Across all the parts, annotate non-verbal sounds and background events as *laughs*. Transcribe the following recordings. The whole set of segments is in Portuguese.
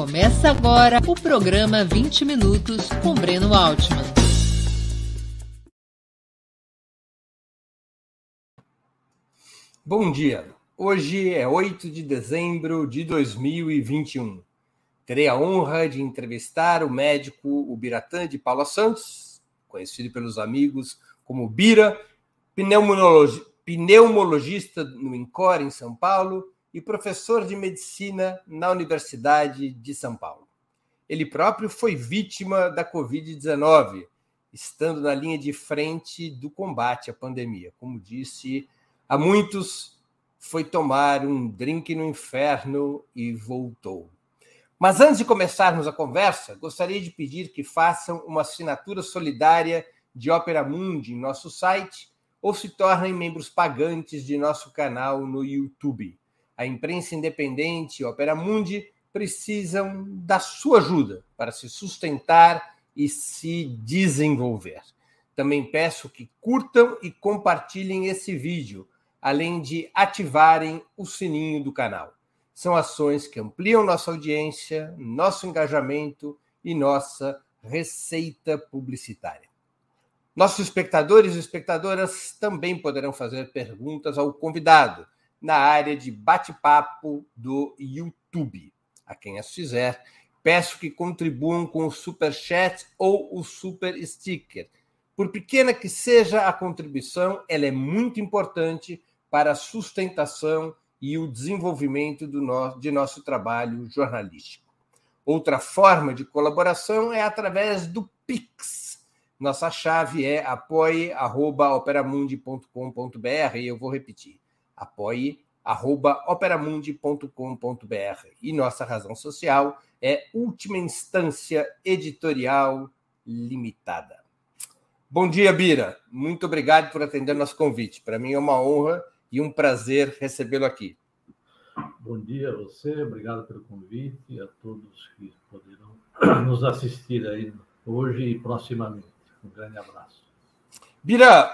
Começa agora o programa 20 Minutos com Breno Altman. Bom dia. Hoje é 8 de dezembro de 2021. Terei a honra de entrevistar o médico Ubiratã de Paula Santos, conhecido pelos amigos como Bira, pneumologista no INCOR, em São Paulo, e professor de medicina na Universidade de São Paulo. Ele próprio foi vítima da Covid-19, estando na linha de frente do combate à pandemia. Como disse a muitos, foi tomar um drink no inferno e voltou. Mas antes de começarmos a conversa, gostaria de pedir que façam uma assinatura solidária de Opera Mundi em nosso site ou se tornem membros pagantes de nosso canal no YouTube a imprensa independente e Opera Mundi precisam da sua ajuda para se sustentar e se desenvolver. Também peço que curtam e compartilhem esse vídeo, além de ativarem o sininho do canal. São ações que ampliam nossa audiência, nosso engajamento e nossa receita publicitária. Nossos espectadores e espectadoras também poderão fazer perguntas ao convidado na área de bate-papo do YouTube. A quem as fizer, peço que contribuam com o super chat ou o super sticker. Por pequena que seja a contribuição, ela é muito importante para a sustentação e o desenvolvimento do no, de nosso trabalho jornalístico. Outra forma de colaboração é através do Pix. Nossa chave é apoie.operamundi.com.br e eu vou repetir apoie.operamundi.com.br. E nossa razão social é Última Instância Editorial Limitada. Bom dia, Bira. Muito obrigado por atender nosso convite. Para mim é uma honra e um prazer recebê-lo aqui. Bom dia a você, obrigado pelo convite e a todos que poderão nos assistir aí hoje e proximamente. Um grande abraço. Bira,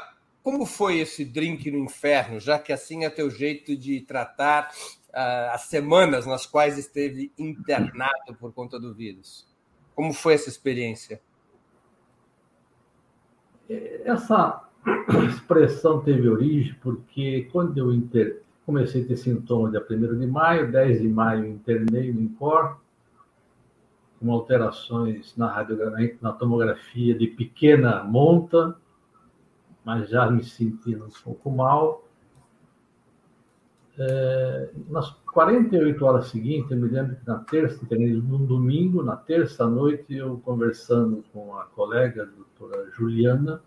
como foi esse drink no inferno, já que assim é teu jeito de tratar uh, as semanas nas quais esteve internado por conta do vírus? Como foi essa experiência? Essa expressão teve origem porque quando eu inter... comecei a ter sintomas dia 1 de maio, 10 de maio internei no INCOR, com alterações na, na tomografia de pequena monta, mas já me sentindo um pouco mal. É, nas 48 horas seguintes, eu me lembro que na terça, no domingo, na terça noite, eu conversando com a colega, a doutora Juliana,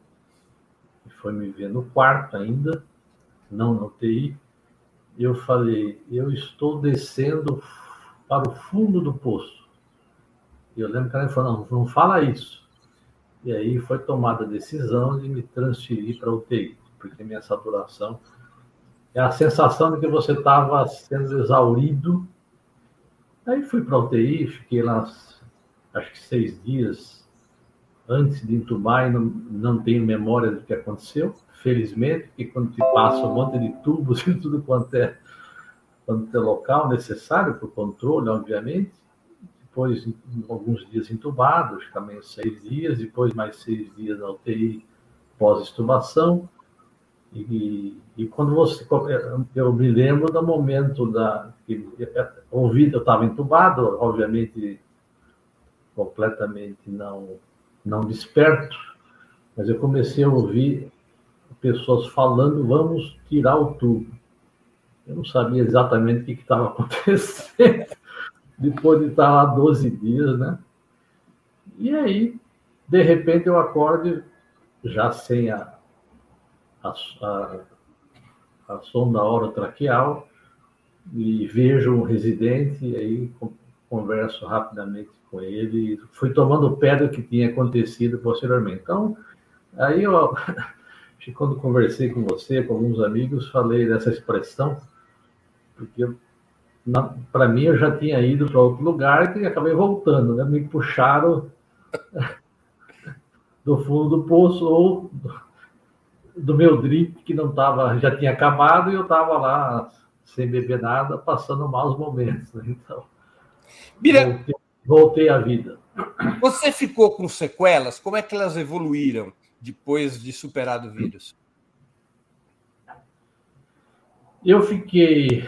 que foi me ver no quarto ainda, não no UTI, eu falei, eu estou descendo para o fundo do poço. E eu lembro que ela falou, não, não fala isso. E aí foi tomada a decisão de me transferir para UTI, porque minha saturação é a sensação de que você estava sendo exaurido. Aí fui para UTI, fiquei lá acho que seis dias antes de entubar e não, não tenho memória do que aconteceu, felizmente, porque quando te passa um monte de tubos *laughs* e tudo quanto é, quanto é local necessário para o controle, obviamente, depois alguns dias entubados, também seis dias, depois mais seis dias na UTI pós-extubação. E, e, quando você. Eu me lembro do momento da. Que, ouvido, eu estava entubado, obviamente completamente não, não desperto, mas eu comecei a ouvir pessoas falando: vamos tirar o tubo. Eu não sabia exatamente o que estava *laughs* acontecendo depois de estar lá 12 dias, né? E aí, de repente, eu acordo já sem a, a, a, a sonda orotraqueal e vejo um residente, e aí converso rapidamente com ele, fui tomando pé do que tinha acontecido posteriormente. Então, aí eu, *laughs* quando conversei com você, com alguns amigos, falei dessa expressão, porque para mim, eu já tinha ido para outro lugar e acabei voltando, né? Me puxaram *laughs* do fundo do poço ou do meu drip que não estava, já tinha acabado e eu estava lá sem beber nada, passando maus momentos. Né? Então, Bira, Voltei à vida. Você ficou com sequelas? Como é que elas evoluíram depois de superado o vírus? Eu fiquei,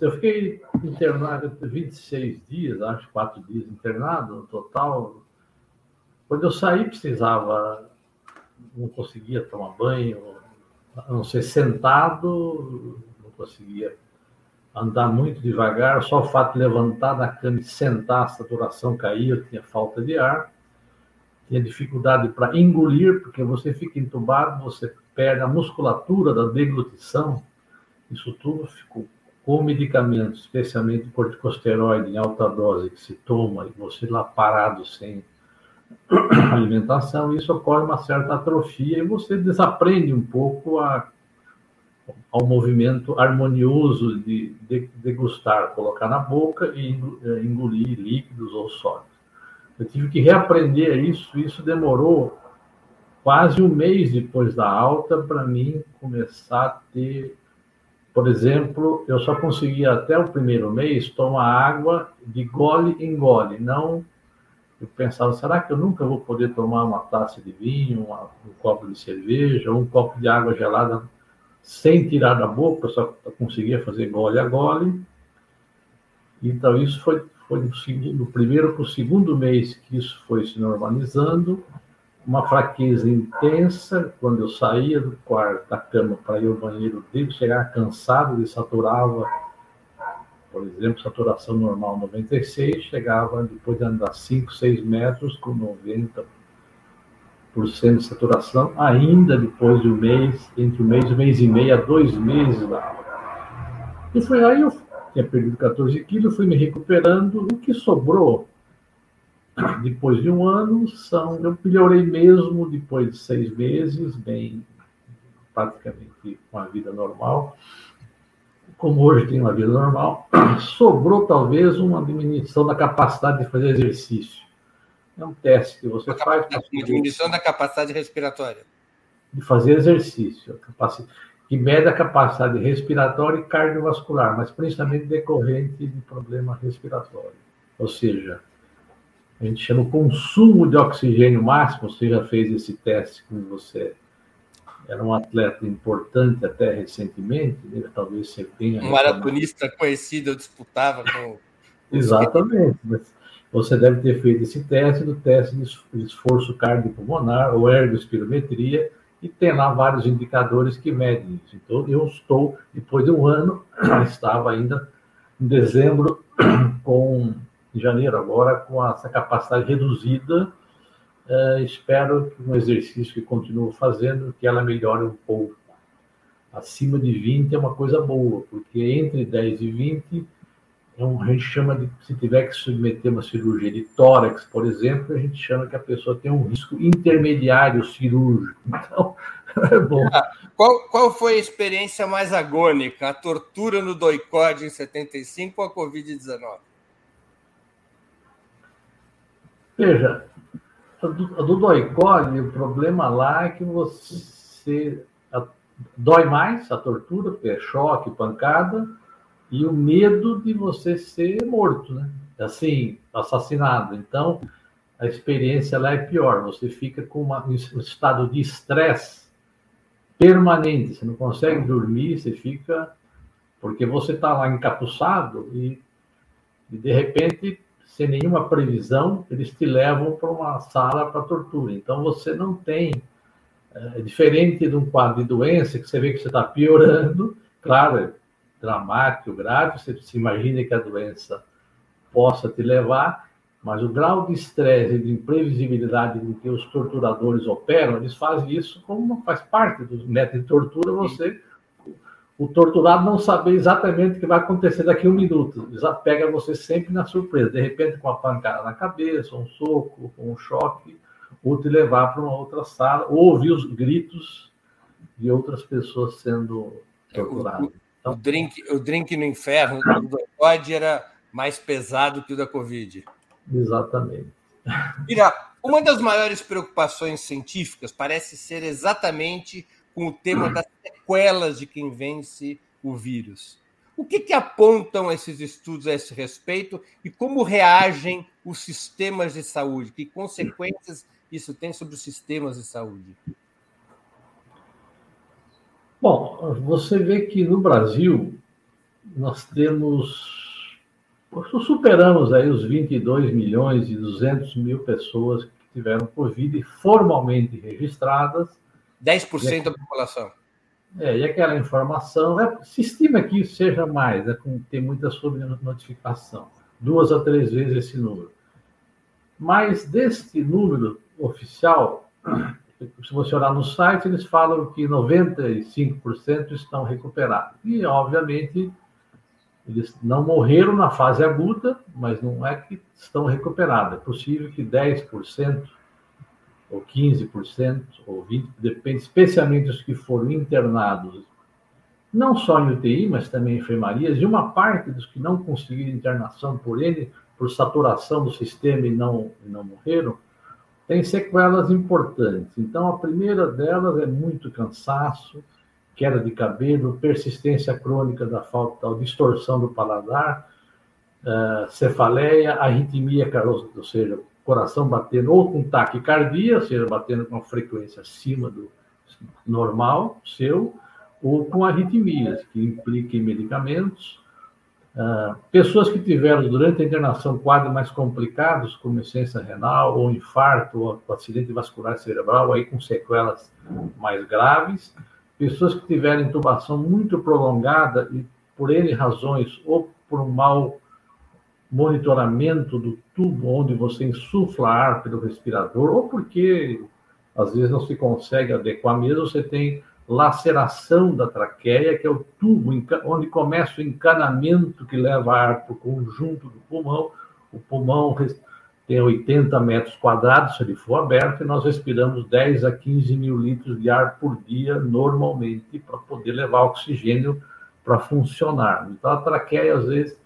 eu fiquei internado 26 dias, acho, quatro dias internado no total. Quando eu saí, precisava, não conseguia tomar banho, a não ser sentado, não conseguia andar muito devagar, só o fato de levantar da cama e sentar, a saturação caía, eu tinha falta de ar, tinha dificuldade para engolir, porque você fica entubado, você perde a musculatura da deglutição, isso tudo ficou com medicamentos, especialmente corticosteroide em alta dose, que se toma e você lá parado sem *coughs* alimentação, isso ocorre uma certa atrofia e você desaprende um pouco a, ao movimento harmonioso de degustar, colocar na boca e eh, engolir líquidos ou sólidos. Eu tive que reaprender isso, isso demorou quase um mês depois da alta para mim começar a ter por exemplo, eu só conseguia até o primeiro mês tomar água de gole em gole, não. Eu pensava, será que eu nunca vou poder tomar uma taça de vinho, uma, um copo de cerveja, um copo de água gelada sem tirar da boca, eu só conseguia fazer gole a gole. Então, isso foi, foi do, segundo, do primeiro para o segundo mês que isso foi se normalizando uma fraqueza intensa. Quando eu saía do quarto da cama para ir ao banheiro dele, chegar cansado, ele saturava, por exemplo, saturação normal 96, chegava depois de andar 5, 6 metros com 90% de saturação, ainda depois de um mês, entre um mês, um mês e meio a dois meses aula. E foi aí eu tinha perdido 14 quilos, fui me recuperando, o que sobrou depois de um ano, são, eu melhorei mesmo depois de seis meses, bem, praticamente com a vida normal. Como hoje tenho uma vida normal, *clears throat* sobrou talvez uma diminuição da capacidade de fazer exercício. É um teste que você faz. Uma diminuição da capacidade respiratória. De fazer exercício, que mede a capacidade respiratória e cardiovascular, mas principalmente decorrente de problema respiratório. Ou seja, a gente chama o consumo de oxigênio máximo. Você já fez esse teste com você era um atleta importante até recentemente, né? talvez você tenha. Um maratonista conhecido, eu disputava com. *laughs* Exatamente. Você deve ter feito esse teste do teste de esforço cardiopulmonar ou ergospirometria e tem lá vários indicadores que medem isso. Então, eu estou, depois de um ano, *clears throat* estava ainda em dezembro *clears throat* com em janeiro agora com essa capacidade reduzida. Uh, espero que um exercício que continuo fazendo, que ela melhore um pouco. Acima de 20 é uma coisa boa, porque entre 10 e 20 é um, a gente chama de, se tiver que submeter uma cirurgia de tórax, por exemplo, a gente chama que a pessoa tem um risco intermediário cirúrgico. Então, *laughs* é bom. Ah, qual, qual foi a experiência mais agônica? A tortura no doicode em 75 ou a Covid-19? Veja, a do, a do doicole, o problema lá é que você dói mais a tortura, porque é choque, pancada, e o medo de você ser morto, né? Assim, assassinado. Então, a experiência lá é pior. Você fica com uma, um estado de estresse permanente. Você não consegue dormir, você fica. Porque você está lá encapuçado e, e de repente sem nenhuma previsão, eles te levam para uma sala para tortura. Então você não tem, é diferente de um quadro de doença que você vê que você está piorando, claro, é dramático, grave, você se imagina que a doença possa te levar, mas o grau de estresse e de imprevisibilidade com que os torturadores operam, eles fazem isso como faz parte do método de tortura, você o torturado não saber exatamente o que vai acontecer daqui a um minuto. Já pega você sempre na surpresa. De repente, com uma pancada na cabeça, um soco, um choque, ou te levar para uma outra sala, ou ouvir os gritos de outras pessoas sendo torturadas. O, então, o, drink, o drink no inferno do Doide era mais pesado que o da Covid. Exatamente. Mira, uma das maiores preocupações científicas parece ser exatamente com o tema das sequelas de quem vence o vírus. O que, que apontam esses estudos a esse respeito e como reagem os sistemas de saúde? Que consequências isso tem sobre os sistemas de saúde? Bom, você vê que no Brasil nós temos superamos aí os 22 milhões e 200 mil pessoas que tiveram Covid formalmente registradas. 10% da população. É, e aquela informação, é, se estima que isso seja mais, é, tem muita notificação, duas a três vezes esse número. Mas deste número oficial, *clears throat* se você olhar no site, eles falam que 95% estão recuperados. E, obviamente, eles não morreram na fase aguda, mas não é que estão recuperados. É possível que 10% ou 15% ou 20%, depende, especialmente os que foram internados, não só em UTI, mas também em enfermarias, e uma parte dos que não conseguiram internação por ele, por saturação do sistema e não, e não morreram, tem sequelas importantes. Então, a primeira delas é muito cansaço, queda de cabelo, persistência crônica da falta, distorção do paladar, uh, cefaleia, arritmia, ou seja, coração batendo ou com taquicardia, ou seja, batendo com uma frequência acima do normal seu, ou com arritmias, que impliquem medicamentos. Uh, pessoas que tiveram durante a internação quadros mais complicados, como insuficiência renal, ou infarto, ou acidente vascular cerebral, aí com sequelas mais graves pessoas que tiveram intubação muito prolongada e por N razões, ou por um mau monitoramento do tubo onde você insufla ar pelo respirador, ou porque às vezes não se consegue adequar mesmo, você tem laceração da traqueia, que é o tubo onde começa o encanamento que leva ar para o conjunto do pulmão. O pulmão tem 80 metros quadrados, se ele for aberto, e nós respiramos 10 a 15 mil litros de ar por dia, normalmente, para poder levar oxigênio para funcionar. Então, a traqueia, às vezes,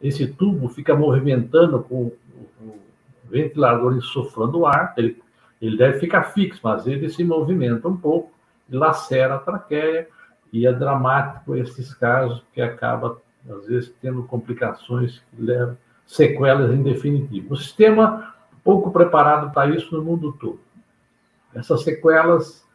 esse tubo fica movimentando com o ventilador insuflando o ar, ele, ele deve ficar fixo, mas ele se movimenta um pouco, lacera a traqueia, e é dramático esses casos, que acaba, às vezes, tendo complicações que levam sequelas em definitivo. O sistema pouco preparado para isso no mundo todo. Essas sequelas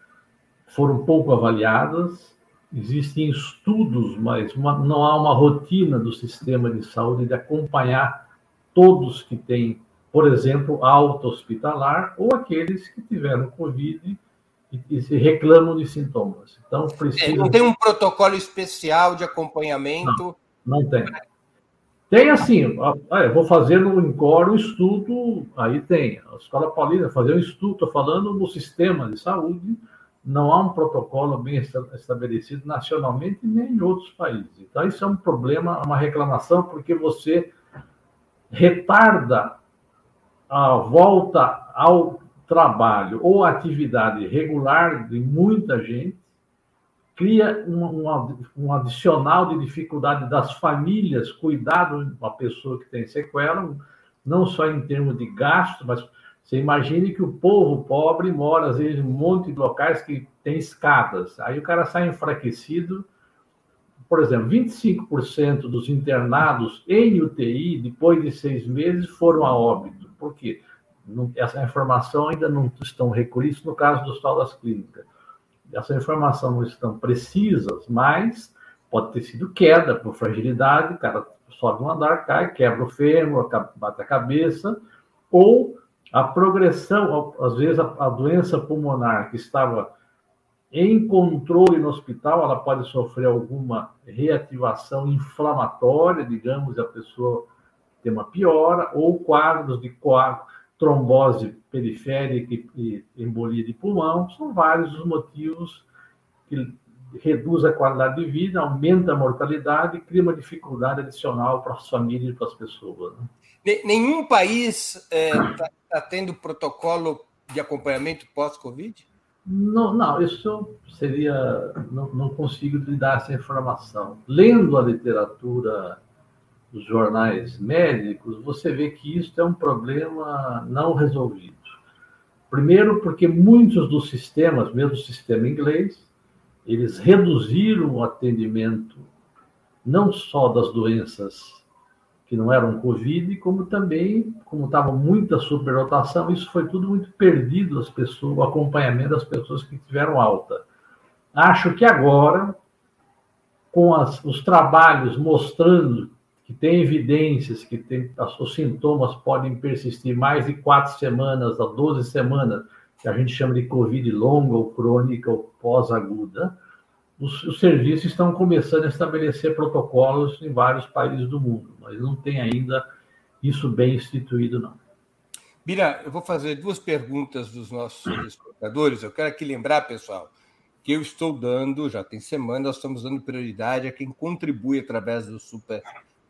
foram pouco avaliadas, existem estudos, mas uma, não há uma rotina do sistema de saúde de acompanhar todos que têm, por exemplo, alta hospitalar ou aqueles que tiveram Covid e, e se reclamam de sintomas. Então, precisa... É, não tem um protocolo especial de acompanhamento? Não, não tem. Tem assim, ah, vou fazer no Incor um estudo, aí tem, a Escola Paulina fazer um estudo, estou falando no sistema de saúde, não há um protocolo bem estabelecido nacionalmente nem em outros países. Então, isso é um problema, uma reclamação, porque você retarda a volta ao trabalho ou atividade regular de muita gente, cria um, um, um, adicional de dificuldade das famílias cuidar de uma pessoa que tem sequela, não só em termos de gasto, mas você imagine que o povo pobre mora, às vezes, em um monte de locais que tem escadas. Aí o cara sai enfraquecido. Por exemplo, 25% dos internados em UTI, depois de seis meses, foram a óbito. Por quê? essa informação ainda não estão recolhidas no caso do Hospital das Clínicas essa informação não estão precisas, mas pode ter sido queda por fragilidade, o cara sobe um andar, cai, quebra o fêmur, bate a cabeça, ou a progressão, às vezes a, doença pulmonar que estava em controle no hospital, ela pode sofrer alguma reativação inflamatória, digamos, a pessoa tem uma piora, ou quadros de coágulo trombose periférica e embolia de pulmão, são vários os motivos que reduz a qualidade de vida, aumenta a mortalidade e cria uma dificuldade adicional para as famílias e para as pessoas. Né? Nenhum país está é, tá, tá tendo protocolo de acompanhamento pós-Covid? Não, não, isso seria. Não, não consigo lhe dar essa informação. Lendo a literatura os jornais médicos, você vê que isso é um problema não resolvido. Primeiro, porque muitos dos sistemas, mesmo o sistema inglês, eles reduziram o atendimento não só das doenças que não eram Covid, como também, como estava muita superlotação, isso foi tudo muito perdido, as pessoas, o acompanhamento das pessoas que tiveram alta. Acho que agora, com as, os trabalhos mostrando que tem evidências que tem, os sintomas podem persistir mais de quatro semanas a 12 semanas, que a gente chama de Covid longa ou crônica ou pós-aguda, os, os, serviços estão começando a estabelecer protocolos em vários países do mundo, mas não tem ainda isso bem instituído, não. Bira, eu vou fazer duas perguntas dos nossos espectadores. Eu quero aqui lembrar, pessoal, que eu estou dando, já tem semana, nós estamos dando prioridade a quem contribui através do Super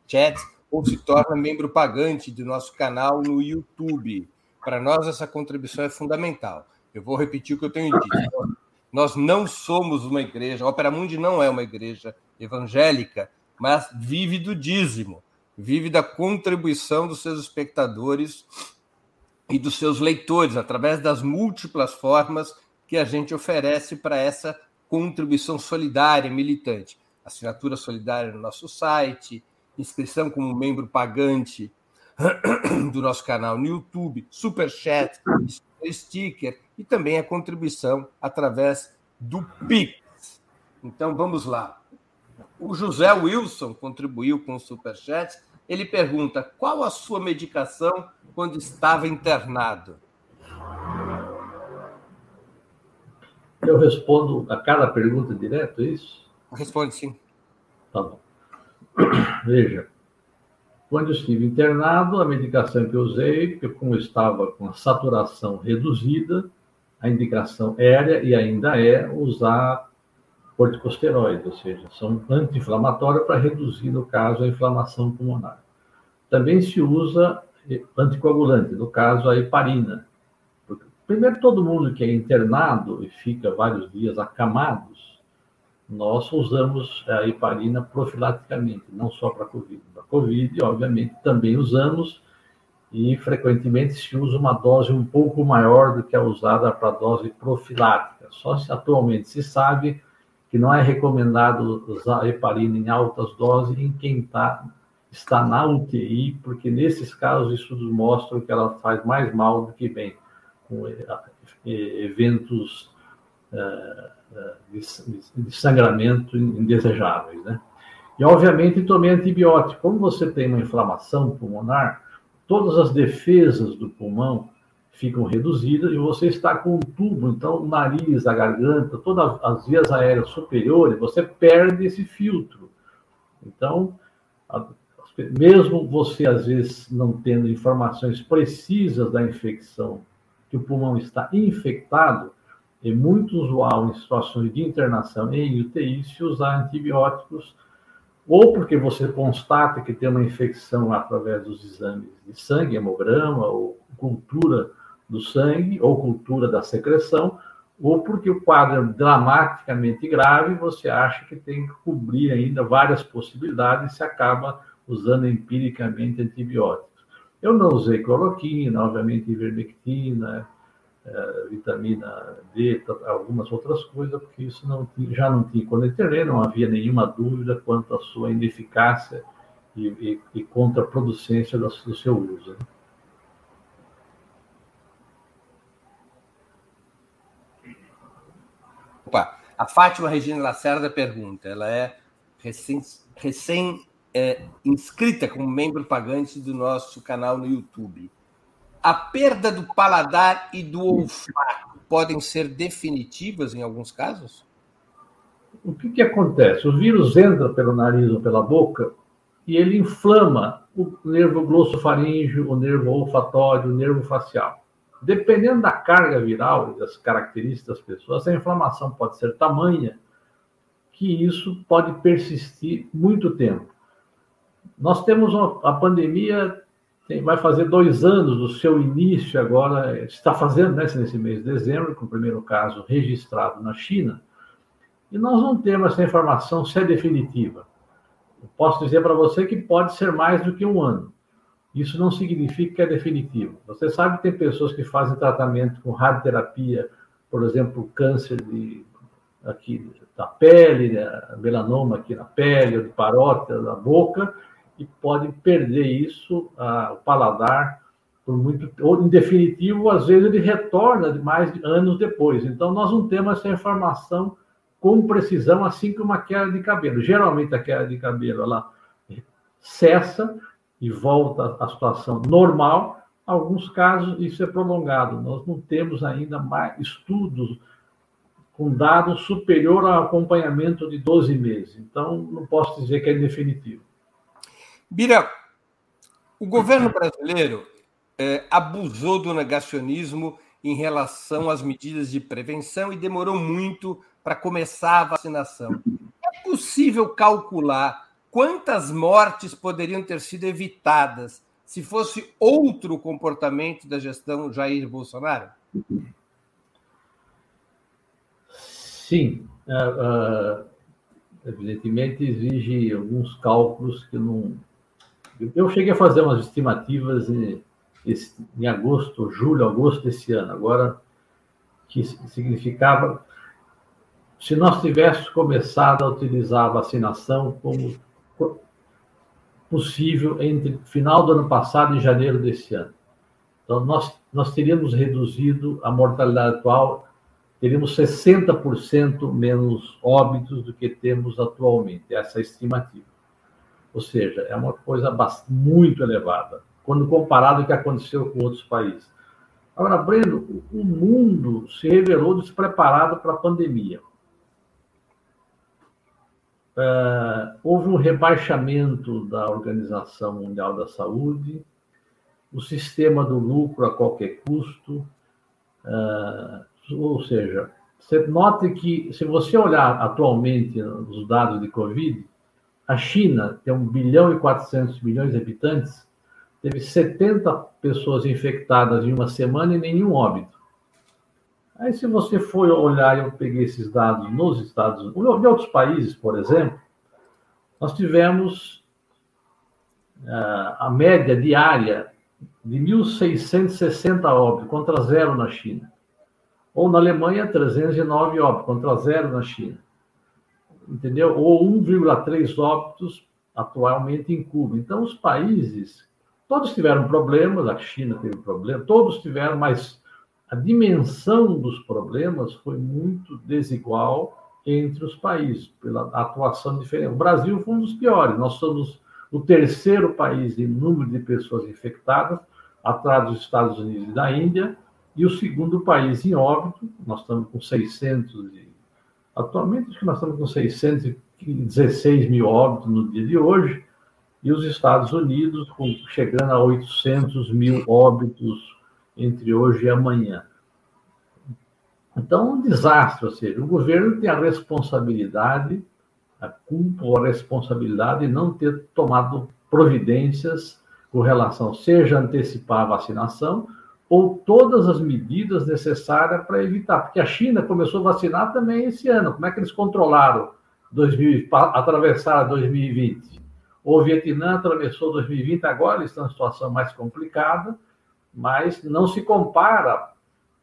Chat ou se torna membro pagante do nosso canal no YouTube. Para nós, essa contribuição é fundamental. Eu vou repetir o que eu tenho dito. Nós não somos uma igreja, a Opera Mundi não é uma igreja evangélica, mas vive do dízimo, vive da contribuição dos seus espectadores e dos seus leitores, através das múltiplas formas que a gente oferece para essa contribuição solidária, militante. Assinatura solidária no nosso site, inscrição como membro pagante *clears throat* do nosso canal no YouTube, super chat, sticker e também a contribuição através do Pix. Então vamos lá. O José Wilson contribuiu com o Superchat. Ele pergunta: qual a sua medicação quando estava internado? Eu respondo a cada pergunta direto, é isso? Responde sim. Tá bom. *clears throat* Veja, quando eu estive internado, a medicação que eu usei, porque como eu estava com a saturação reduzida, a indicação era e ainda é usar corticosteroides, ou seja, são anti-inflamatórios para reduzir, no caso, a inflamação pulmonar. Também se usa anticoagulante, no caso, a heparina. Primeiro, todo mundo que é internado e fica vários dias acamados, nós usamos a heparina profilaticamente, não só para a Covid. Para a Covid, obviamente, também usamos, e frequentemente se usa uma dose um pouco maior do que a usada para dose profilática. Só se atualmente se sabe que não é recomendado usar heparina em altas doses em quem tá, está na UTI, porque nesses casos estudos mostram que ela faz mais mal do que bem, com eh, eventos eh, eh, de sangramento indesejáveis, né? E, obviamente, tomei antibiótico. Como você tem uma inflamação pulmonar, todas as defesas do pulmão ficam reduzidas e você está com um tubo, então o nariz, a garganta, todas as vias aéreas superiores, você perde esse filtro. Então, mesmo você às vezes não tendo informações precisas da infecção, que o pulmão está infectado, é muito usual em situações de internação em UTI se usar antibióticos ou porque você constata que tem uma infecção através dos exames de sangue, hemograma, ou cultura do sangue, ou cultura da secreção, ou porque o quadro é dramaticamente grave, você acha que tem que cobrir ainda várias possibilidades e se acaba usando empiricamente antibióticos. Eu não usei cloroquina, obviamente ivermectina, é, vitamina D, algumas outras coisas, porque isso não já não tinha eu não havia nenhuma dúvida quanto à sua ineficácia e, e, e contraproducência do, do seu uso. Né? Opa, a Fátima Regina Lacerda pergunta, ela é recém, recém é, inscrita como membro pagante do nosso canal no YouTube a perda do paladar e do olfato podem ser definitivas em alguns casos? O que, que acontece? O vírus entra pelo nariz ou pela boca e ele inflama o nervo glossofaríngeo, o nervo olfatório, o nervo facial. Dependendo da carga viral e das características das pessoas, a inflamação pode ser tamanha que isso pode persistir muito tempo. Nós temos uma, a pandemia tem, vai fazer dois anos do seu início agora, está fazendo né, nesse mês de dezembro, com o primeiro caso registrado na China, e nós não temos essa informação se é definitiva. Eu posso dizer para você que pode ser mais do que um ano. Isso não significa que é definitivo. Você sabe que tem pessoas que fazem tratamento com radioterapia, por exemplo, câncer de aqui da pele, né, melanoma aqui na pele, de parótida, da boca, e pode perder isso, o paladar, por muito, ou em definitivo, às vezes ele retorna mais anos depois. Então, nós não temos essa informação com precisão, assim como uma queda de cabelo. Geralmente, a queda de cabelo ela cessa e volta à situação normal. Alguns casos, isso é prolongado. Nós não temos ainda mais estudos com dados superior ao acompanhamento de 12 meses. Então, não posso dizer que é definitivo. Bira, o governo brasileiro é, abusou do negacionismo em relação às medidas de prevenção e demorou muito para começar a vacinação. É possível calcular quantas mortes poderiam ter sido evitadas se fosse outro comportamento da gestão Jair Bolsonaro? Sim, uh, uh, evidentemente exige alguns cálculos que não. Eu cheguei a fazer umas estimativas em, em agosto, julho, agosto desse ano, agora que significava se nós tivéssemos começado a utilizar a vacinação como possível entre final do ano passado e janeiro desse ano. Então, nós, nós teríamos reduzido a mortalidade atual teríamos 60% menos óbitos do que temos atualmente, essa é a estimativa. Ou seja, é uma coisa muito elevada, quando comparado com o que aconteceu com outros países. Agora, Breno, o mundo se revelou despreparado para a pandemia. Uh, houve um rebaixamento da Organização Mundial da Saúde, o sistema do lucro a qualquer custo, uh, ou seja, você note que, se você olhar atualmente os dados de Covid, a China tem 1 bilhão e 400 milhões de habitantes, teve 70 pessoas infectadas em uma semana e nenhum óbito. Aí, se você for olhar, eu peguei esses dados nos Estados Unidos, em outros países, por exemplo, nós tivemos uh, a média diária de 1.660 óbitos contra zero na China. Ou na Alemanha, 309 óbitos, contra zero na China. Entendeu? Ou 1,3 óbitos atualmente em Cuba. Então, os países, todos tiveram problemas, a China teve problema, todos tiveram, mas a dimensão dos problemas foi muito desigual entre os países, pela atuação diferente. O Brasil foi um dos piores, nós somos o terceiro país em número de pessoas infectadas, atrás dos Estados Unidos e da Índia, e o segundo país em óbito, nós estamos com 600, e, atualmente acho que nós estamos com 616 mil óbitos no dia de hoje, e os Estados Unidos com, chegando a 800 mil óbitos entre hoje e amanhã. Então, um desastre, ou seja, o governo tem a responsabilidade, a culpa ou a responsabilidade de não ter tomado providências com relação, seja antecipar a vacinação, ou todas as medidas necessárias para evitar, porque a China começou a vacinar também esse ano. Como é que eles controlaram 2000, atravessaram 2020? O Vietnã atravessou 2020, agora eles estão em situação mais complicada, mas não se compara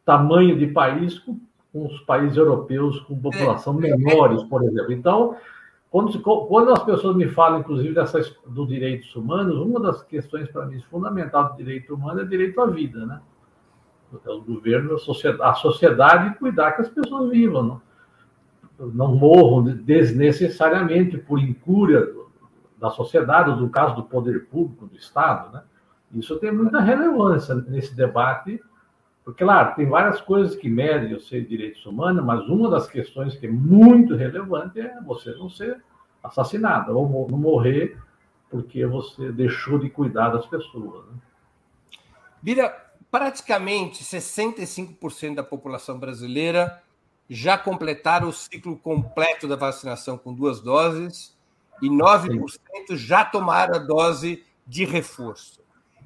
tamanho de país com, com os países europeus com população menores, por exemplo. Então, quando, quando as pessoas me falam, inclusive, dessas, dos direitos humanos, uma das questões para mim fundamental do direito humano é o direito à vida, né? É o governo, a sociedade, a sociedade cuidar que as pessoas vivam, não, não morram desnecessariamente por incúria da sociedade, ou no caso do poder público, do Estado. Né? Isso tem muita relevância nesse debate, porque, claro, tem várias coisas que medem os seus direitos humanos, mas uma das questões que é muito relevante é você não ser assassinado, ou não morrer porque você deixou de cuidar das pessoas. Né? Bira, praticamente 65% da população brasileira já completaram o ciclo completo da vacinação com duas doses e 9% já tomaram a dose de reforço.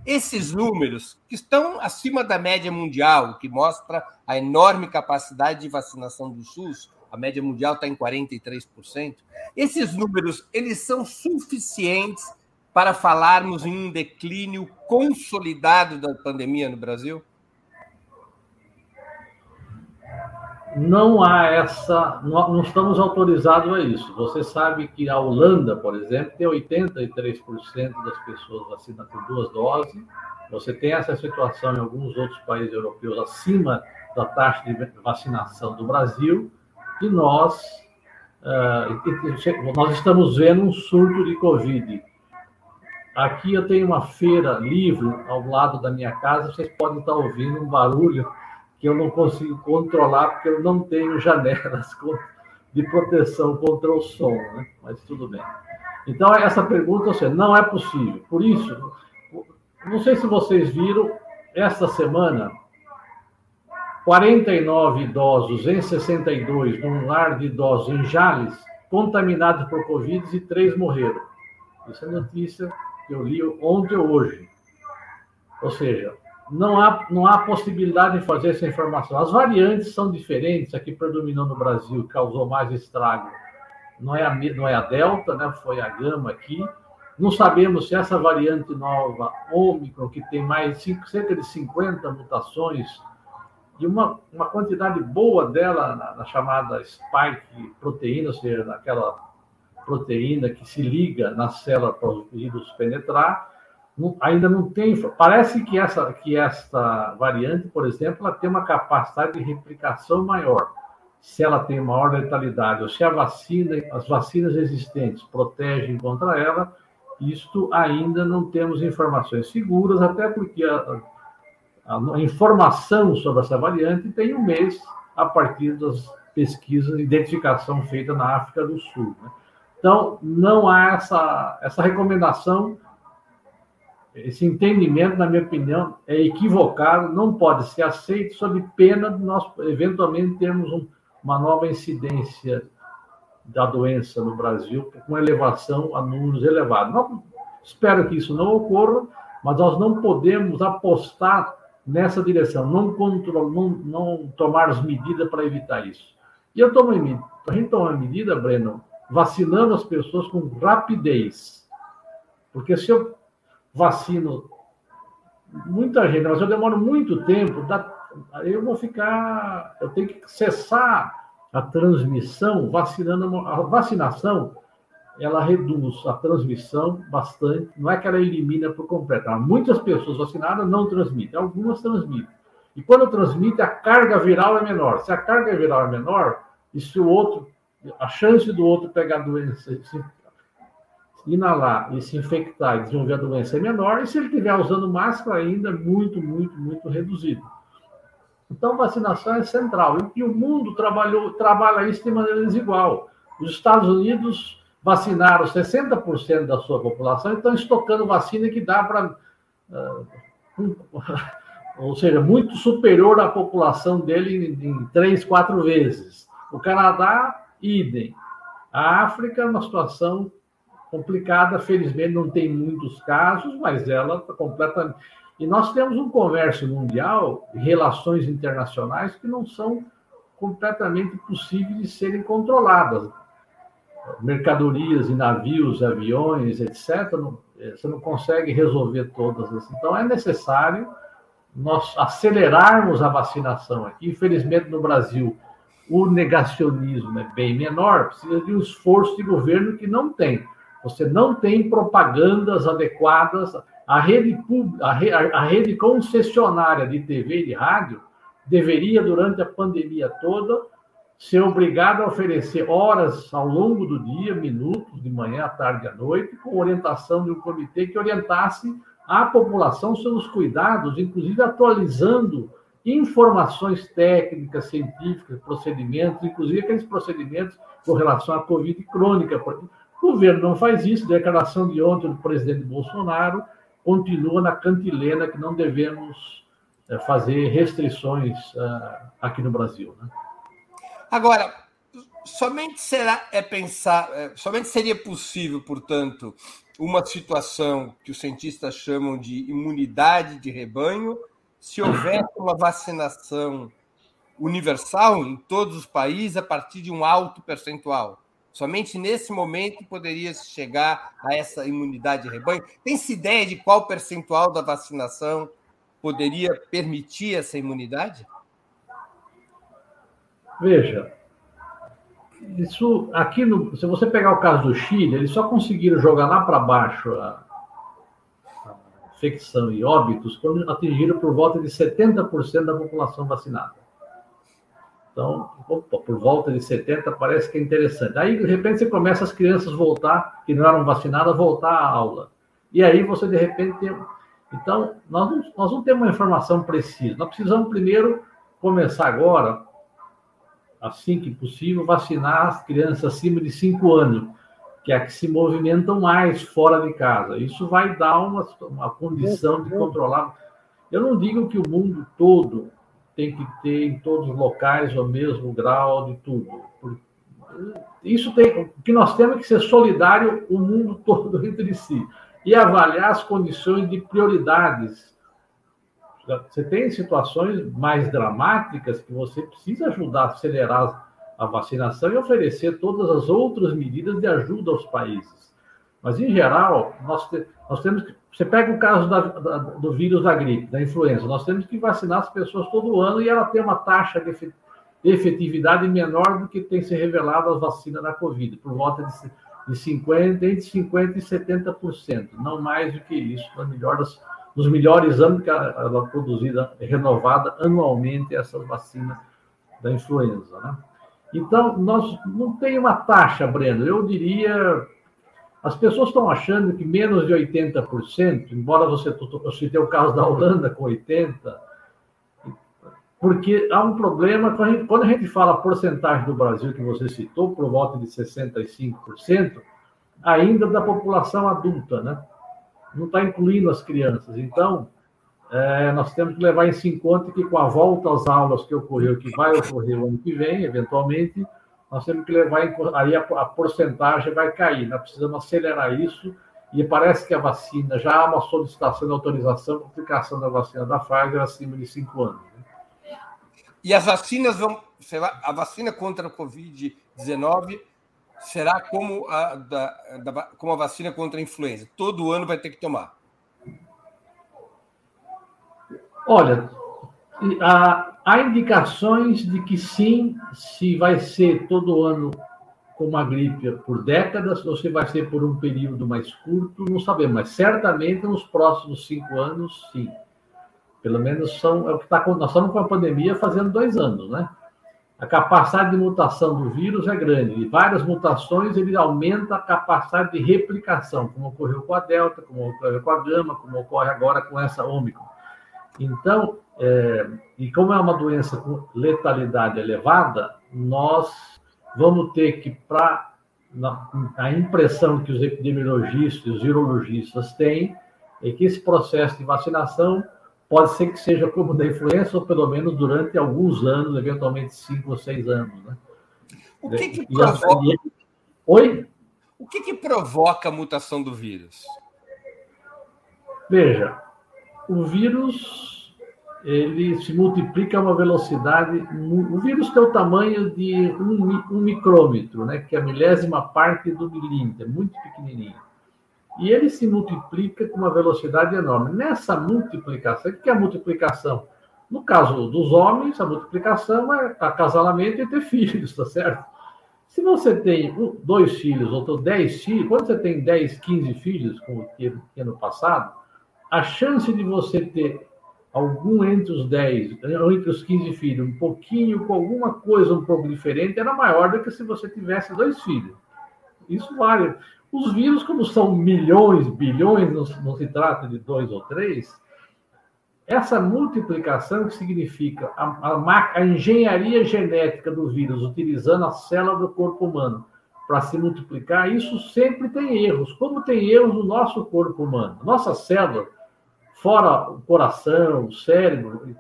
Esses números, que estão acima da média mundial, que mostra a enorme capacidade de vacinação do SUS, a média mundial está em 43%, esses números eles são suficientes para falarmos em um declínio consolidado da pandemia no Brasil? não há essa, não, estamos autorizados a isso. Você sabe que a Holanda, por exemplo, tem 83% das pessoas vacinadas por duas doses. Você tem essa situação em alguns outros países europeus acima da taxa de vacinação do Brasil e nós uh, nós estamos vendo um surto de Covid. Aqui eu tenho uma feira livre ao lado da minha casa. Vocês podem estar ouvindo um barulho que eu não consigo controlar porque eu não tenho janelas *laughs* de proteção contra o som, né? mas tudo bem. Então, essa pergunta seja, não é possível. Por isso, não sei se vocês viram, esta semana, 49 idosos em 62, num lar de idosos em Jales, contaminados por Covid e três morreram. Isso é notícia eu li ontem ou hoje. Ou seja, não há, não há possibilidade de fazer essa informação. As variantes são diferentes, a que predominou no Brasil, causou mais estrago. Não é a, não é a Delta, né? foi a Gama aqui. Não sabemos se essa variante nova, Ômicron, que tem mais cerca de 50 mutações, e uma, uma quantidade boa dela na, na chamada spike proteína, ou seja, naquela proteína que se liga na célula para os vírus penetrar, não, ainda não tem. Parece que essa, que esta variante, por exemplo, ela tem uma capacidade de replicação maior. Se ela tem maior letalidade, ou se a vacina, as vacinas existentes protegem contra ela, isto ainda não temos informações seguras, até porque a, a, a informação sobre essa variante tem um mês a partir das pesquisas de identificação feita na África do Sul. Né? Então, não há essa, essa recomendação esse entendimento, na minha opinião, é equivocado, não pode ser aceito sob pena de nós, eventualmente, termos um, uma nova incidência da doença no Brasil, com elevação a números elevados. Não, espero que isso não ocorra, mas nós não podemos apostar nessa direção, não, control, não, não tomar as medidas para evitar isso. E eu tomo a gente toma medida, Breno, vacinando as pessoas com rapidez. Porque se eu vacino muita gente, mas eu demoro muito tempo, eu vou ficar, eu tenho que cessar a transmissão vacinando, a vacinação ela reduz a transmissão bastante, não é que ela elimina por completo. Muitas pessoas vacinadas não transmitem, algumas transmitem. E quando transmite, a carga viral é menor. Se a carga viral é menor, e se o outro, a chance do outro pegar a doença, inalar e se infectar e desenvolver a doença é menor, e se ele estiver usando máscara, ainda muito, muito, muito reduzido. Então, vacinação é central. E o mundo trabalhou, trabalha isso de maneira desigual. Os Estados Unidos vacinaram 60% da sua população e estão estocando vacina que dá para. Uh, um, *laughs* ou seja, muito superior à população dele em, em três, quatro vezes. O Canadá, idem. A África, uma situação complicada, felizmente não tem muitos casos, mas ela está completamente. E nós temos um comércio mundial, relações internacionais que não são completamente possíveis de serem controladas. Mercadorias e navios, aviões, etc., eh, você não consegue resolver todas. Então, é necessário nós acelerarmos a vacinação aqui. Infelizmente, no Brasil, o negacionismo é bem menor, precisa de um esforço de governo que não tem. Você não tem propagandas adequadas. A rede, a, rede, a rede concessionária de TV e de rádio deveria, durante a pandemia toda, ser obrigada a oferecer horas ao longo do dia, minutos, de manhã, à tarde, à noite, com orientação de um comitê que orientasse a população sobre os cuidados, inclusive atualizando informações técnicas, científicas, procedimentos, inclusive aqueles procedimentos com relação à Covid crônica, o governo não faz isso. Declaração de ontem do presidente Bolsonaro continua na cantilena que não devemos é, fazer restrições uh, aqui no Brasil. Né? Agora, somente será é pensar, é, somente seria possível, portanto, uma situação que os cientistas chamam de imunidade de rebanho, se houvesse uma vacinação universal em todos os países a partir de um alto percentual. Somente nesse momento poderia chegar a essa imunidade de rebanho. Tem-se ideia de qual percentual da vacinação poderia permitir essa imunidade? Veja, isso aqui no, se você pegar o caso do Chile, eles só conseguiram jogar lá para baixo a, infecção e óbitos quando atingiram por volta de 70% da população vacinada. Então, opa, por volta de 70 parece que é interessante. Aí, de repente, você começa as crianças voltar, que não eram vacinadas, voltar à aula. E aí você, de repente, tem... Então, nós não, nós não temos uma informação precisa. Nós precisamos primeiro começar agora assim que possível, vacinar as crianças acima de 5 anos, que é que se movimentam mais fora de casa. Isso vai dar uma, uma condição de controlar. Eu não digo que o mundo todo tem que ter em todos os locais o mesmo grau de tudo. Isso tem, o que nós temos é que ser solidário o mundo *laughs* todo entre si e avaliar as condições de prioridades você tem situações mais dramáticas que você precisa ajudar a acelerar a vacinação e oferecer todas as outras medidas de ajuda aos países. Mas, em geral, nós, te, nós temos que. Você pega o caso da, da, do vírus da gripe, da influenza, nós temos que vacinar as pessoas todo ano e ela tem uma taxa de efetividade menor do que tem se revelado as vacinas da Covid, por volta de, de 50%, entre 50% e 70%, não mais do que isso, na melhor das nos melhores anos que ela é produzida, renovada anualmente essas vacinas da influenza. Né? Então, nós não tem uma taxa, Breno. Eu diria. As pessoas estão achando que menos de 80%, embora você citei o caso da Holanda com 80%, porque há um problema quando a gente, fala porcentagem do Brasil que você citou, por volta de 65%, ainda da população adulta, né? não está incluindo as crianças. Então, é, nós temos que levar isso em conta que com a volta às aulas que ocorreu, que vai ocorrer o ano que vem, eventualmente, nós temos que levar em aí a, a porcentagem vai cair. Nós precisamos acelerar isso e parece que a vacina, já há uma solicitação de autorização para aplicação da vacina da Pfizer acima de cinco anos. Né? E as vacinas vão. A vacina contra a Covid-19 será como a, da, da, como a vacina contra a influenza. Todo ano vai ter que tomar. Olha, há, há indicações de que sim, se vai ser todo ano como a gripe por décadas, ou se vai ser por um período mais curto, não sabemos, mas certamente nos próximos cinco anos, sim. Pelo menos são, é o que está nós estamos com a pandemia fazendo dois anos, né? a capacidade de mutação do vírus é grande. E várias mutações, ele aumenta a capacidade de replicação, como ocorreu com a Delta, como ocorreu com a Gama, como ocorre agora com essa Ômicron. Então, é, e como é uma doença com letalidade elevada, nós vamos ter que, para a impressão que os epidemiologistas e os virologistas têm, é que esse processo de vacinação pode ser que seja como da influenza, ou pelo menos durante alguns anos, eventualmente cinco ou seis anos. Né? O que, que provoca... Oi? O que, que provoca a mutação do vírus? Veja, o vírus ele se multiplica a uma velocidade. O vírus tem o tamanho de um, um micrômetro, né, que é a milésima parte do milímetro, é muito pequenininho e ele se multiplica com uma velocidade enorme. Nessa multiplicação, o que é a multiplicação? No caso dos homens, a multiplicação é acasalamento e ter *laughs* filhos, tá certo? Se você tem dois filhos ou dez filhos, quando você tem 10, 15 filhos, como teve ano passado, a chance de você ter algum entre os 10, ou entre os 15 filhos, um pouquinho com alguma coisa um pouco diferente, era maior do que se você tivesse dois filhos. Isso vale. Os vírus, como são milhões, bilhões, não, não se trata de dois ou três, essa multiplicação que significa a, a, a, engenharia genética do vírus, utilizando a célula do corpo humano para se multiplicar, isso sempre tem erros, como tem erros no nosso corpo humano. Nossa célula, fora o coração, o cérebro,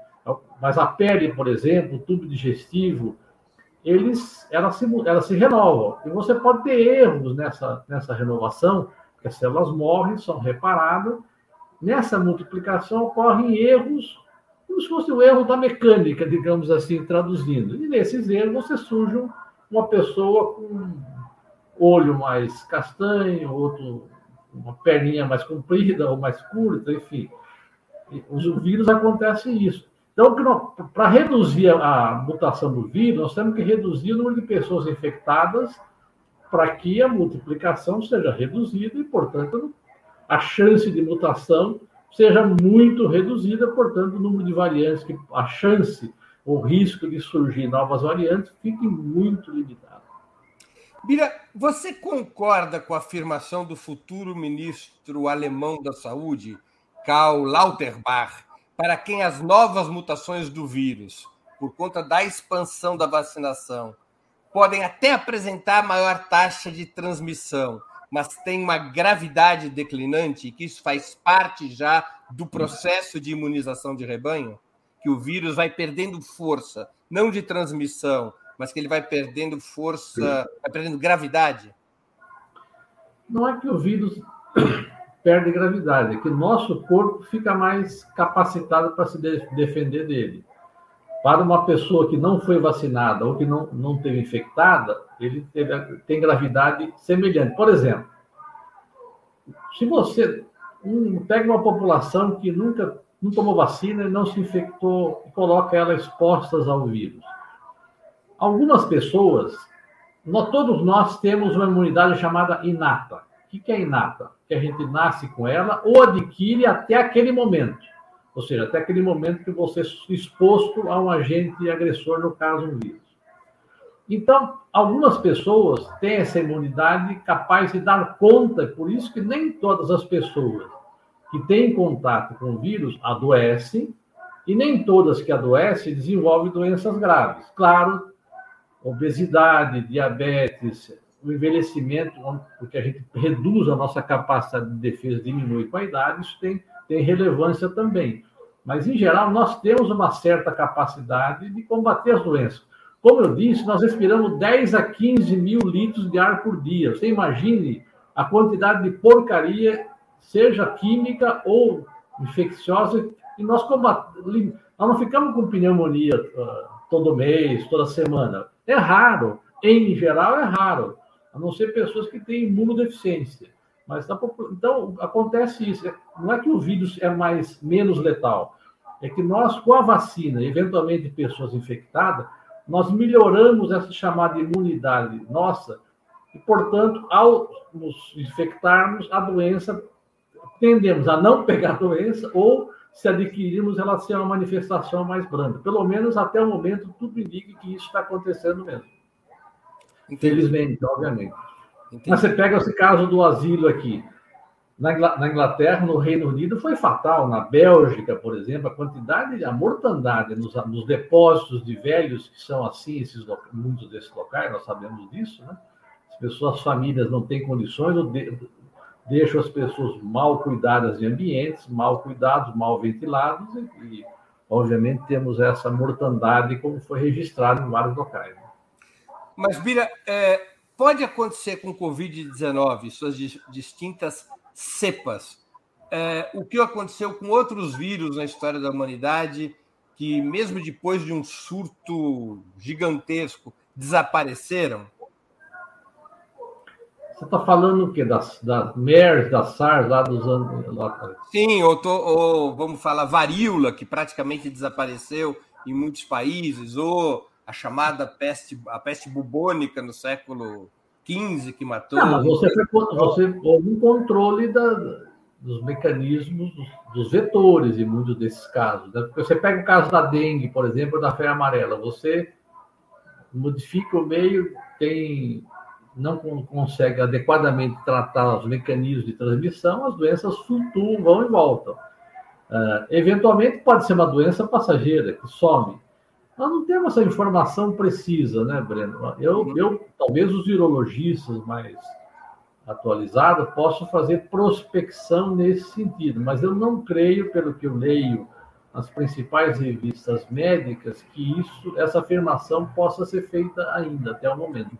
mas a pele, por exemplo, o tubo digestivo, eles, elas, se, elas se renovam. E você pode ter erros nessa, nessa renovação, porque as células morrem, são reparadas. Nessa multiplicação ocorrem erros, como se fosse o erro da mecânica, digamos assim, traduzindo. E nesses erros você surge uma pessoa com olho mais castanho, outro uma perninha mais comprida ou mais curta, enfim. Os vírus acontece isso. Então, para reduzir a mutação do vírus, nós temos que reduzir o número de pessoas infectadas para que a multiplicação seja reduzida e, portanto, a chance de mutação seja muito reduzida, portanto, o número de variantes, que a chance, o risco de surgir novas variantes fique muito limitado. Bira, você concorda com a afirmação do futuro ministro alemão da Saúde, Karl Lauterbach, para quem as novas mutações do vírus, por conta da expansão da vacinação, podem até apresentar maior taxa de transmissão, mas tem uma gravidade declinante, que isso faz parte já do processo de imunização de rebanho, que o vírus vai perdendo força, não de transmissão, mas que ele vai perdendo força, vai perdendo gravidade? Não é que o vírus perde gravidade, é que nosso corpo fica mais capacitado para se defender dele. Para uma pessoa que não foi vacinada ou que não, não teve infectada, ele teve, tem gravidade semelhante. Por exemplo, se você um, pega uma população que nunca não tomou vacina e não se infectou e coloca ela expostas ao vírus. Algumas pessoas, nós, todos nós temos uma imunidade chamada inata. O que é inata? Que a gente nasce com ela ou adquire até aquele momento. Ou seja, até aquele momento que você é exposto a um agente agressor, no caso, um vírus. Então, algumas pessoas têm essa imunidade capaz de dar conta, por isso que nem todas as pessoas que têm contato com o vírus adoecem, e nem todas que adoecem desenvolvem doenças graves. Claro, obesidade, diabetes, o envelhecimento, porque a gente reduz a nossa capacidade de defesa, diminui com a idade, isso tem tem relevância também. Mas, em geral, nós temos uma certa capacidade de combater as doenças. Como eu disse, nós respiramos 10 a 15 mil litros de ar por dia. Você imagine a quantidade de porcaria, seja química ou infecciosa, e nós combatemos. Nós não ficamos com pneumonia uh, todo mês, toda semana. É raro. Em geral, é raro. A não ser pessoas que têm imunodeficiência. Mas tá, então acontece isso. Não é que o vírus é mais menos letal, é que nós com a vacina, eventualmente pessoas infectadas, nós melhoramos essa chamada imunidade nossa e, portanto, ao nos infectarmos, a doença tendemos a não pegar a doença ou se adquirirmos ela ser uma manifestação mais branda. Pelo menos até o momento tudo indica que isso está acontecendo mesmo. Infelizmente, obviamente. Entendi. Mas você pega esse caso do asilo aqui. Na Inglaterra, no Reino Unido, foi fatal. Na Bélgica, por exemplo, a quantidade, a mortandade nos, nos depósitos de velhos, que são assim, esses, muitos desses locais, nós sabemos disso, né? As pessoas, as famílias não têm condições, deixam as pessoas mal cuidadas em ambientes, mal cuidados, mal ventilados, e, e obviamente temos essa mortandade, como foi registrado em vários locais. Mas, Bira, é, pode acontecer com o Covid-19 suas distintas cepas. É, o que aconteceu com outros vírus na história da humanidade, que, mesmo depois de um surto gigantesco, desapareceram? Você está falando o quê? Das, da MERS, da SARS, lá dos anos. Lá... Sim, ou, tô, ou vamos falar varíola, que praticamente desapareceu em muitos países, ou a chamada peste, a peste bubônica no século XV que matou. Não, mas você, você houve um controle da, dos mecanismos, dos, dos, vetores em muitos desses casos. Né? Você pega o caso da dengue, por exemplo, da febre amarela, você modifica o meio, tem não consegue adequadamente tratar os mecanismos de transmissão, as doenças flutuam, vão e voltam. Uh, eventualmente pode ser uma doença passageira que some, nós não temos essa informação precisa, né, Breno? Eu, uhum. eu talvez os virologistas mais atualizados possam fazer prospecção nesse sentido, mas eu não creio, pelo que eu leio nas principais revistas médicas, que isso, essa afirmação possa ser feita ainda até o momento.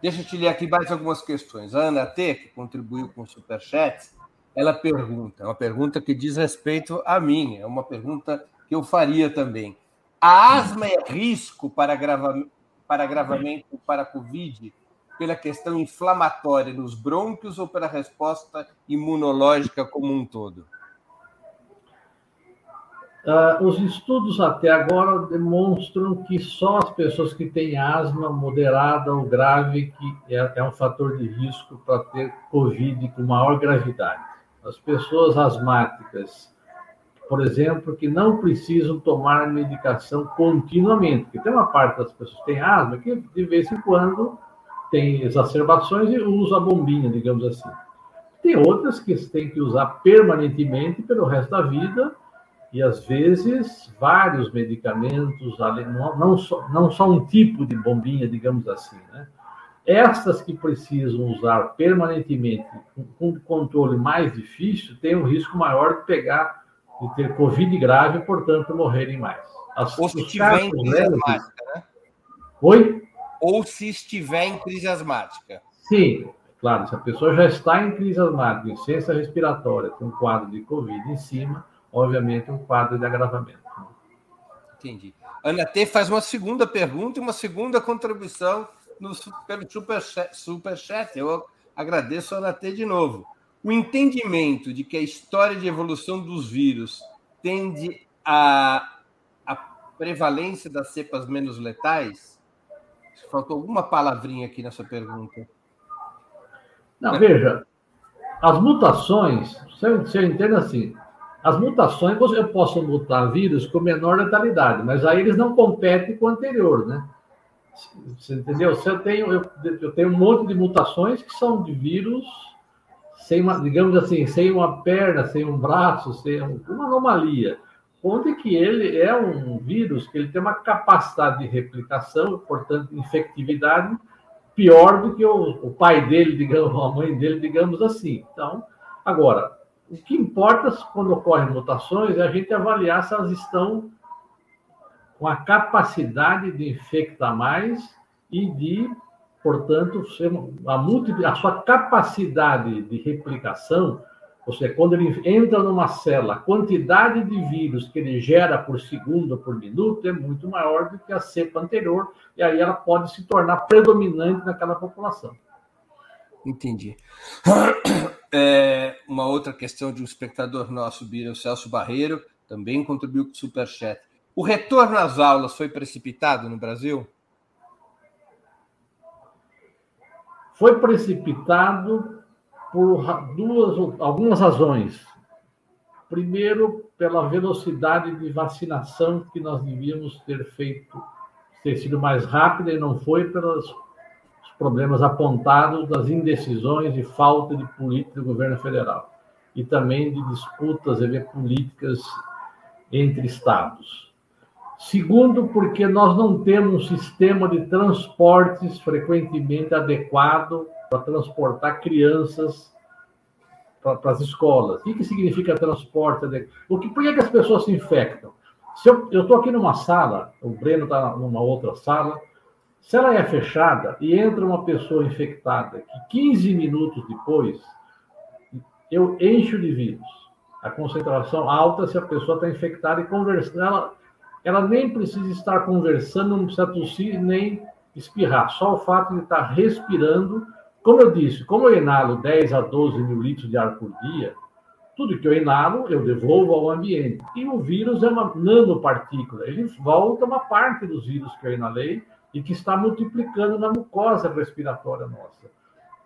Deixa eu te ler aqui mais algumas questões. A Ana T, que contribuiu com o Superchat, ela pergunta, é uma pergunta que diz respeito a mim, é uma pergunta que eu faria também. A asma é risco para, agrava, para agravamento para Covid pela questão inflamatória nos brônquios ou pela resposta imunológica como um todo? Uh, os estudos até agora demonstram que só as pessoas que têm asma moderada ou grave que é, é um fator de risco para ter Covid com maior gravidade. As pessoas asmáticas, por exemplo, que não precisam tomar medicação continuamente, porque tem uma parte das pessoas que têm asma que de vez em quando tem exacerbações e usa a bombinha, digamos assim. Tem outras que têm que usar permanentemente pelo resto da vida e às vezes vários medicamentos, não só, não só um tipo de bombinha, digamos assim, né? Estas que precisam usar permanentemente com um controle mais difícil têm um risco maior de pegar, de ter Covid grave e, portanto, morrerem mais. As, Ou se estiver em crise asmática, né? Oi? Ou se estiver em crise asmática. Sim, claro. Se a pessoa já está em crise asmática, licença respiratória, tem um quadro de Covid em cima, obviamente, um quadro de agravamento. Entendi. Ana T faz uma segunda pergunta e uma segunda contribuição no, pelo superchat, superchat. Eu agradeço a Ana T de novo. O entendimento de que a história de evolução dos vírus tende a prevalência das cepas menos letais? Faltou alguma palavrinha aqui nessa pergunta. Não, veja, as mutações, você, você entende assim, as mutações, eu posso mutar vírus com menor letalidade, mas aí eles não competem com o anterior, né? Você entendeu? Se eu tenho, eu, eu tenho um monte de mutações que são de vírus sem uma, digamos assim, sem uma perna, sem um braço, sem uma anomalia. Onde que ele é um vírus que ele tem uma capacidade de replicação, portanto, infectividade pior do que o, o pai dele, digamos, a mãe dele, digamos assim. Então, agora, o que importa quando ocorrem mutações é a gente avaliar se elas estão com a capacidade de infectar mais e de, portanto, a, a sua capacidade de replicação, ou seja, quando ele entra numa célula, a quantidade de vírus que ele gera por segundo ou por minuto é muito maior do que a cepa anterior, e aí ela pode se tornar predominante naquela população. Entendi. *clears throat* É, uma outra questão de um espectador nosso, o Celso Barreiro, também contribuiu com o Superchat. O retorno às aulas foi precipitado no Brasil? Foi precipitado por duas, algumas razões. Primeiro, pela velocidade de vacinação que nós devíamos ter feito, ter sido mais rápida e não foi pelos problemas apontados das indecisões e falta de política do governo federal e também de disputas políticas entre estados. Segundo, porque nós não temos um sistema de transportes frequentemente adequado para transportar crianças para, as escolas. O que, significa transporte adequado? O que, por que, que as pessoas se infectam? Se eu estou aqui numa sala, o Breno está numa outra sala, se ela é fechada e entra uma pessoa infectada, que 15 minutos depois eu encho de vírus. A concentração alta se a pessoa está infectada e conversando. Ela, ela nem precisa estar conversando, não precisa tossir nem espirrar. Só o fato de estar respirando. Como eu disse, como eu inalo 10 a 12 mil litros de ar por dia, tudo que eu inalo, eu devolvo ao ambiente. E o vírus é uma nanopartícula. Ele volta uma parte dos vírus que eu inalei e que está multiplicando na mucosa respiratória nossa.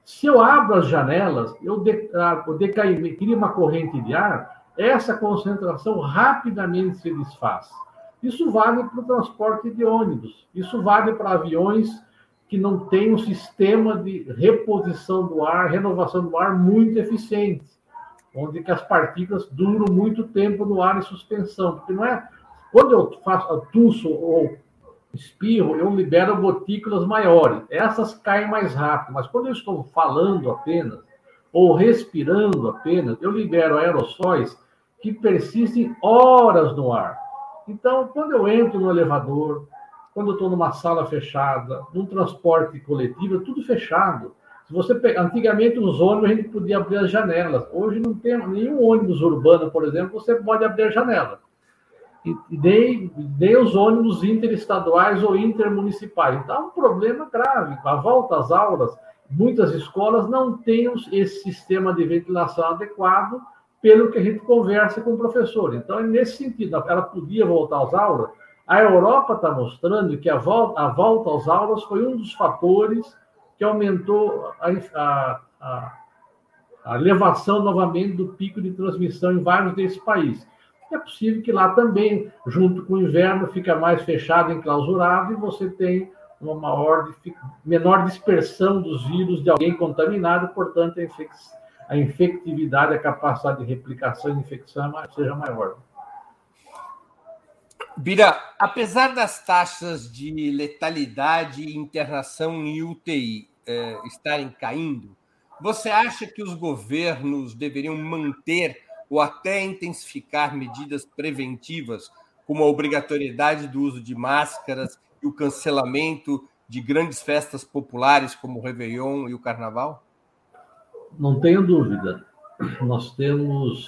Se eu abro as janelas, eu decair, cria uma corrente de ar, essa concentração rapidamente se desfaz. Isso vale para o transporte de ônibus, isso vale para aviões que não têm um sistema de reposição do ar, renovação do ar muito eficiente, onde que as partículas duram muito tempo no ar em suspensão, porque não é quando eu faço tuço ou espirro, eu libero gotículas maiores. Essas caem mais rápido, mas quando eu estou falando apenas, ou respirando apenas, eu libero aerossóis que persistem horas no ar. Então, quando eu entro no elevador, quando eu estou numa sala fechada, num transporte coletivo, é tudo fechado. Se você pega, antigamente os ônibus a gente podia abrir as janelas. Hoje não tem nenhum ônibus urbano, por exemplo, você pode abrir a janela e nem, nem os ônibus interestaduais ou intermunicipais. Então, é um problema grave. A volta às aulas, muitas escolas não têm esse sistema de ventilação adequado pelo que a gente conversa com o professor. Então, é nesse sentido, ela podia voltar às aulas. A Europa está mostrando que a volta, a volta às aulas foi um dos fatores que aumentou a, a, a, a elevação novamente do pico de transmissão em vários desses países. É possível que lá também, junto com o inverno, fica mais fechado, enclausurado, e você tem uma maior, menor dispersão dos vírus de alguém contaminado, portanto, a, infec a infectividade, a capacidade de replicação e infecção é seja maior. Bira, apesar das taxas de letalidade e internação em UTI eh, estarem caindo, você acha que os governos deveriam manter ou até intensificar medidas preventivas, como a obrigatoriedade do uso de máscaras e o cancelamento de grandes festas populares como o Réveillon e o Carnaval? Não tenho dúvida. Nós temos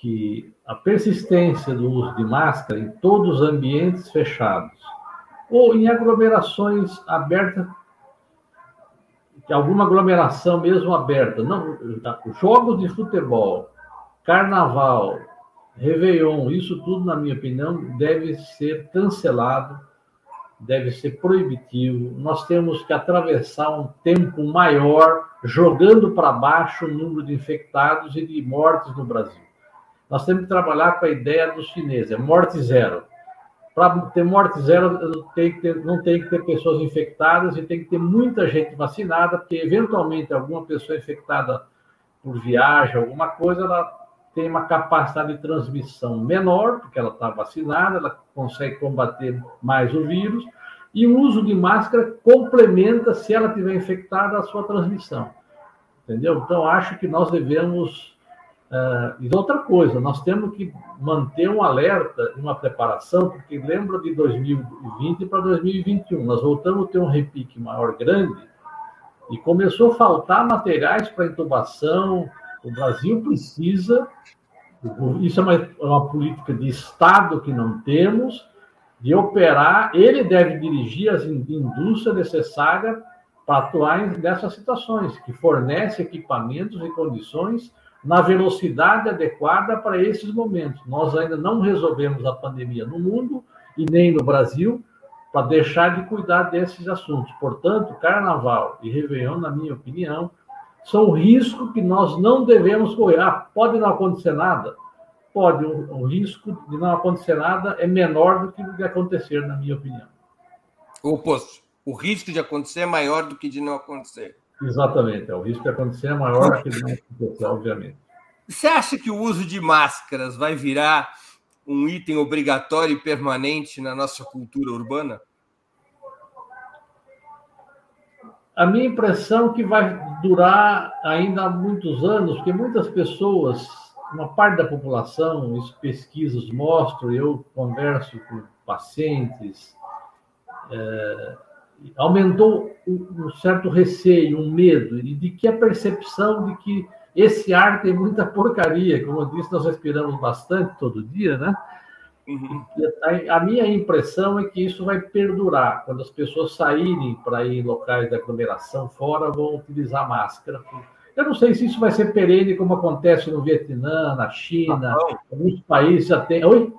que a persistência do uso de máscara em todos os ambientes fechados ou em aglomerações abertas, alguma aglomeração mesmo aberta, não, jogos de futebol, carnaval, Réveillon, isso tudo, na minha opinião, deve ser cancelado, deve ser proibitivo. Nós temos que atravessar um tempo maior jogando para baixo o número de infectados e de mortes no Brasil. Nós temos que trabalhar com a ideia dos chineses, é morte zero. Para ter morte zero, tem ter, não tem que ter pessoas infectadas e tem que ter muita gente vacinada, porque eventualmente alguma pessoa infectada por viagem, alguma coisa, ela tem uma capacidade de transmissão menor, porque ela está vacinada, ela consegue combater mais o vírus, e o uso de máscara complementa, se ela tiver infectada, a sua transmissão. Entendeu? Então, acho que nós devemos Uh, e outra coisa, nós temos que manter um alerta, uma preparação, porque lembra de 2020 para 2021, nós voltamos a ter um repique maior grande e começou a faltar materiais para intubação. O Brasil precisa, isso é uma, é uma política de Estado que não temos, de operar, ele deve dirigir as indústrias necessárias para atuar nessas situações, que fornece equipamentos e condições na velocidade adequada para esses momentos. Nós ainda não resolvemos a pandemia no mundo e nem no Brasil para deixar de cuidar desses assuntos. Portanto, Carnaval e Réveillon, na minha opinião, são riscos que nós não devemos correr. Ah, pode não acontecer nada? Pode. O, risco de não acontecer nada é menor do que de acontecer, na minha opinião. O oposto. O risco de acontecer é maior do que de não acontecer. Exatamente, é, o risco de acontecer é maior que não acontecer, obviamente. Você acha que o uso de máscaras vai virar um item obrigatório e permanente na nossa cultura urbana? A minha impressão é que vai durar ainda muitos anos, porque muitas pessoas, uma parte da população, isso pesquisas mostram, eu converso com pacientes, é, aumentou um certo receio, um medo, e de que a percepção de que esse ar tem muita porcaria, como eu disse, nós respiramos bastante todo dia, né? Uhum. A, a, minha impressão é que isso vai perdurar. Quando as pessoas saírem para ir em locais de aglomeração fora, vão utilizar máscara. Eu não sei se isso vai ser perene, como acontece no Vietnã, na China, Japão. alguns países já. Oi?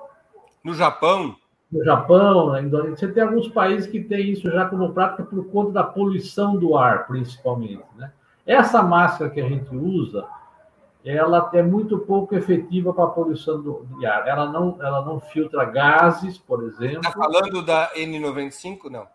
No Japão? no Japão, na Indonésia, você tem alguns países que têm isso já como prática por conta da poluição do ar, principalmente. Né? Essa máscara que a gente usa, ela é muito pouco efetiva para a poluição do, do ar. Ela não, ela não filtra gases, por exemplo. Está falando da N95, não?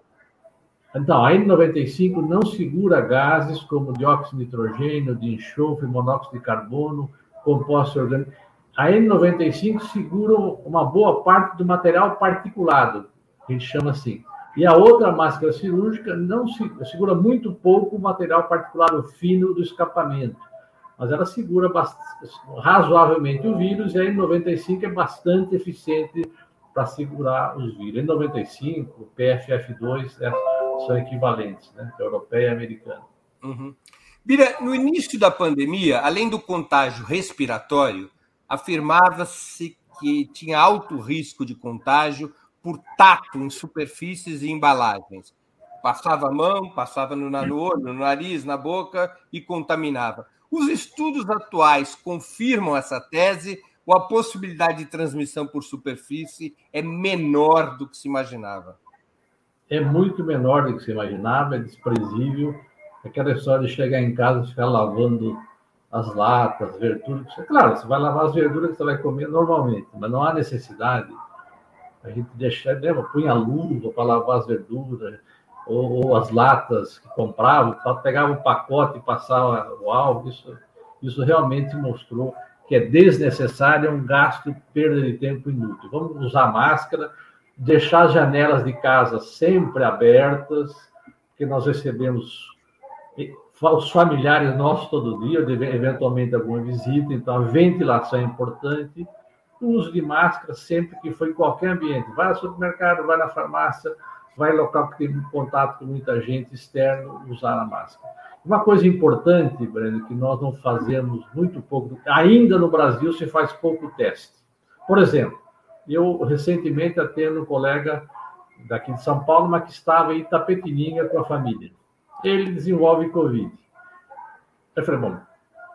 Então, a N95 não segura gases como dióxido de nitrogênio, de enxofre, monóxido de carbono, compostos orgânicos a N95 segura uma boa parte do material particulado, que a gente chama assim. E a outra máscara cirúrgica não segura muito pouco o material particulado fino do escapamento, mas ela segura razoavelmente o vírus e a N95 é bastante eficiente para segurar os vírus. N95, PFF2 é, são equivalentes, né? Europeia e americana. Uhum. Bira, no início da pandemia, além do contágio respiratório, afirmava-se que tinha alto risco de contágio por tato em superfícies e embalagens. Passava a mão, passava no, no olho, no nariz, na boca e contaminava. Os estudos atuais confirmam essa tese ou a possibilidade de transmissão por superfície é menor do que se imaginava? É muito menor do que se imaginava, é desprezível. Aquela história de chegar em casa e ficar lavando as latas, verduras. Claro, você vai lavar as verduras que você vai comer normalmente, mas não há necessidade. A gente deixa, né, punha luva para lavar as verduras, ou, ou, as latas que compravam, pegava um pacote e passava o álcool. Isso, isso realmente mostrou que é desnecessário, é um gasto, perda de tempo inútil. Vamos usar máscara, deixar as janelas de casa sempre abertas, porque nós recebemos os familiares nossos todo dia, eventualmente alguma visita, então a ventilação é importante. O uso de máscara sempre que for em qualquer ambiente. Vai ao supermercado, vai na farmácia, vai local que tem contato com muita gente externo, usar a máscara. Uma coisa importante, Breno, que nós não fazemos muito pouco, ainda no Brasil se faz pouco teste. Por exemplo, eu recentemente atendo um colega daqui de São Paulo, mas que estava em Itapetininga com a família ele desenvolve Covid. Eu falei, bom,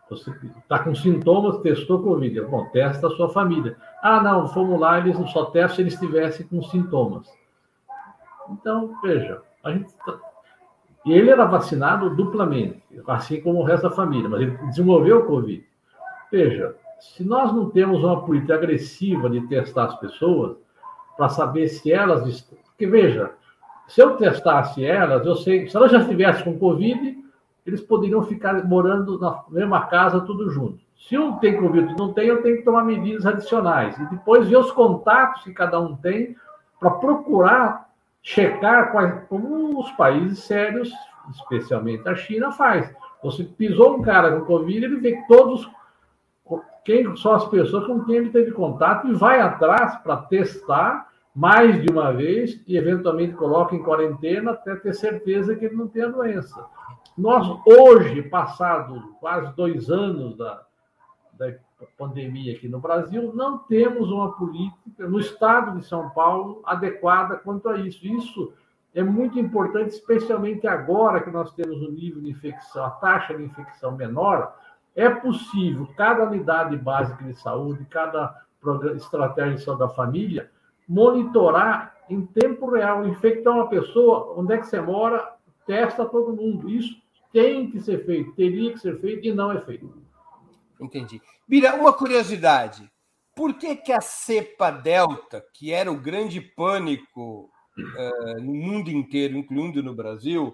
você está com sintomas, testou Covid. Eu, bom, testa a sua família. Ah, não, fomos lá, eles só testam se eles estivessem com sintomas. Então, veja, a gente tá... ele era vacinado duplamente, assim como o resto da família, mas ele desenvolveu o Covid. Veja, se nós não temos uma política agressiva de testar as pessoas, para saber se elas estão. Porque, veja, se eu testasse elas, eu sei, se elas já estivessem com Covid, eles poderiam ficar morando na mesma casa, tudo junto. Se um tem Covid e não tem, eu tenho que tomar medidas adicionais. E depois ver os contatos que cada um tem para procurar checar quais, como os países sérios, especialmente a China, faz. Você pisou um cara com Covid, ele vê todos quem são as pessoas com quem ele teve contato e vai atrás para testar mais de uma vez e, eventualmente, coloca em quarentena até ter certeza que ele não tem a doença. Nós, hoje, passados quase dois anos da, da pandemia aqui no Brasil, não temos uma política no estado de São Paulo adequada quanto a isso. Isso é muito importante, especialmente agora que nós temos um nível de infecção, a taxa de infecção menor. É possível, cada unidade básica de saúde, cada estratégia de saúde da família, monitorar em tempo real, infectar uma pessoa, onde é que você mora, testa todo mundo. Isso tem que ser feito, teria que ser feito e não é feito. Entendi. Bira, uma curiosidade. Por que, que a cepa Delta, que era o grande pânico uh, no mundo inteiro, incluindo no Brasil,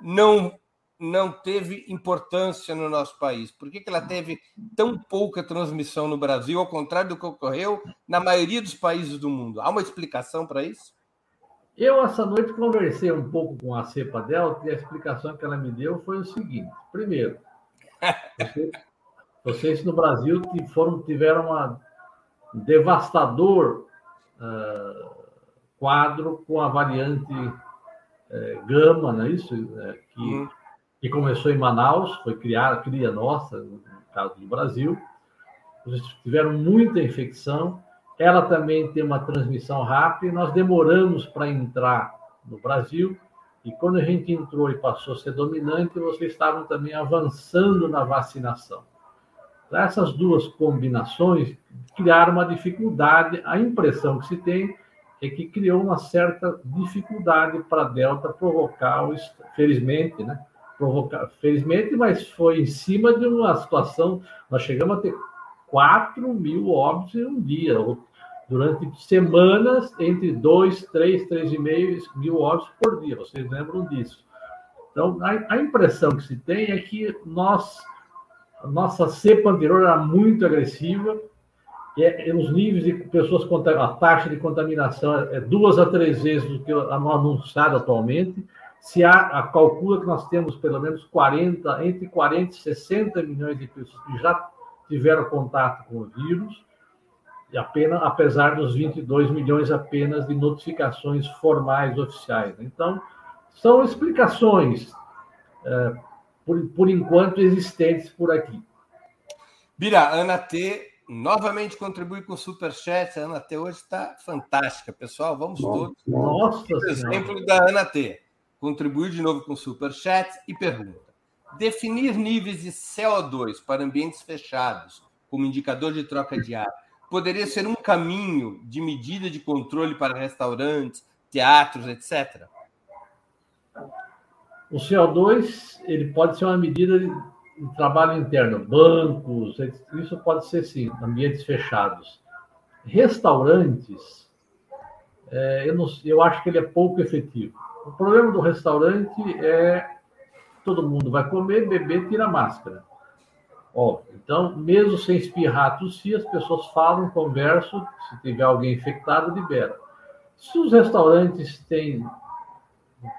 não não teve importância no nosso país? Por que, que ela teve tão pouca transmissão no Brasil, ao contrário do que ocorreu na maioria dos países do mundo? Há uma explicação para isso? Eu, essa noite, conversei um pouco com a cepa Delta e a explicação que ela me deu foi o seguinte: primeiro, *laughs* vocês, vocês no Brasil foram, tiveram um devastador uh, quadro com a variante uh, gama, não é isso? Uh, que uhum que começou em Manaus, foi criada, cria nossa, no caso do Brasil. Eles tiveram muita infecção. Ela também tem uma transmissão rápida. Nós demoramos para entrar no Brasil. E quando a gente entrou e passou a ser dominante, vocês estavam também avançando na vacinação. Essas duas combinações criaram uma dificuldade. A impressão que se tem é que criou uma certa dificuldade para a Delta provocar, felizmente, né, provocar, felizmente, mas foi em cima de uma situação. Nós chegamos a ter 4 mil óbitos em um dia, durante semanas, entre 2, 3, 3,5 mil óbitos por dia. Vocês lembram disso? Então, a impressão que se tem é que nós, a nossa cepa anterior era muito agressiva, e, é, os níveis de pessoas, a taxa de contaminação é duas a três vezes do que anunciado atualmente se há, a calcula que nós temos pelo menos 40, entre 40 e 60 milhões de pessoas que já tiveram contato com o vírus, e apenas, apesar dos 22 milhões apenas de notificações formais oficiais. Então, são explicações, é, por, por enquanto, existentes por aqui. Bira, Ana T novamente contribui com o Superchat. A Ana T hoje está fantástica. Pessoal, vamos todos. Nossa Exemplo da Ana T contribuir de novo com super chat e pergunta. Definir níveis de CO2 para ambientes fechados, como indicador de troca de ar, poderia ser um caminho de medida de controle para restaurantes, teatros, etc. O CO2 ele pode ser uma medida de trabalho interno, bancos, isso pode ser sim, ambientes fechados. Restaurantes, é, eu, não, eu acho que ele é pouco efetivo. O problema do restaurante é todo mundo vai comer, beber, tira máscara. Ó, então, mesmo sem espirrar, tossir, as pessoas falam, conversam, se tiver alguém infectado, libera. Se os restaurantes têm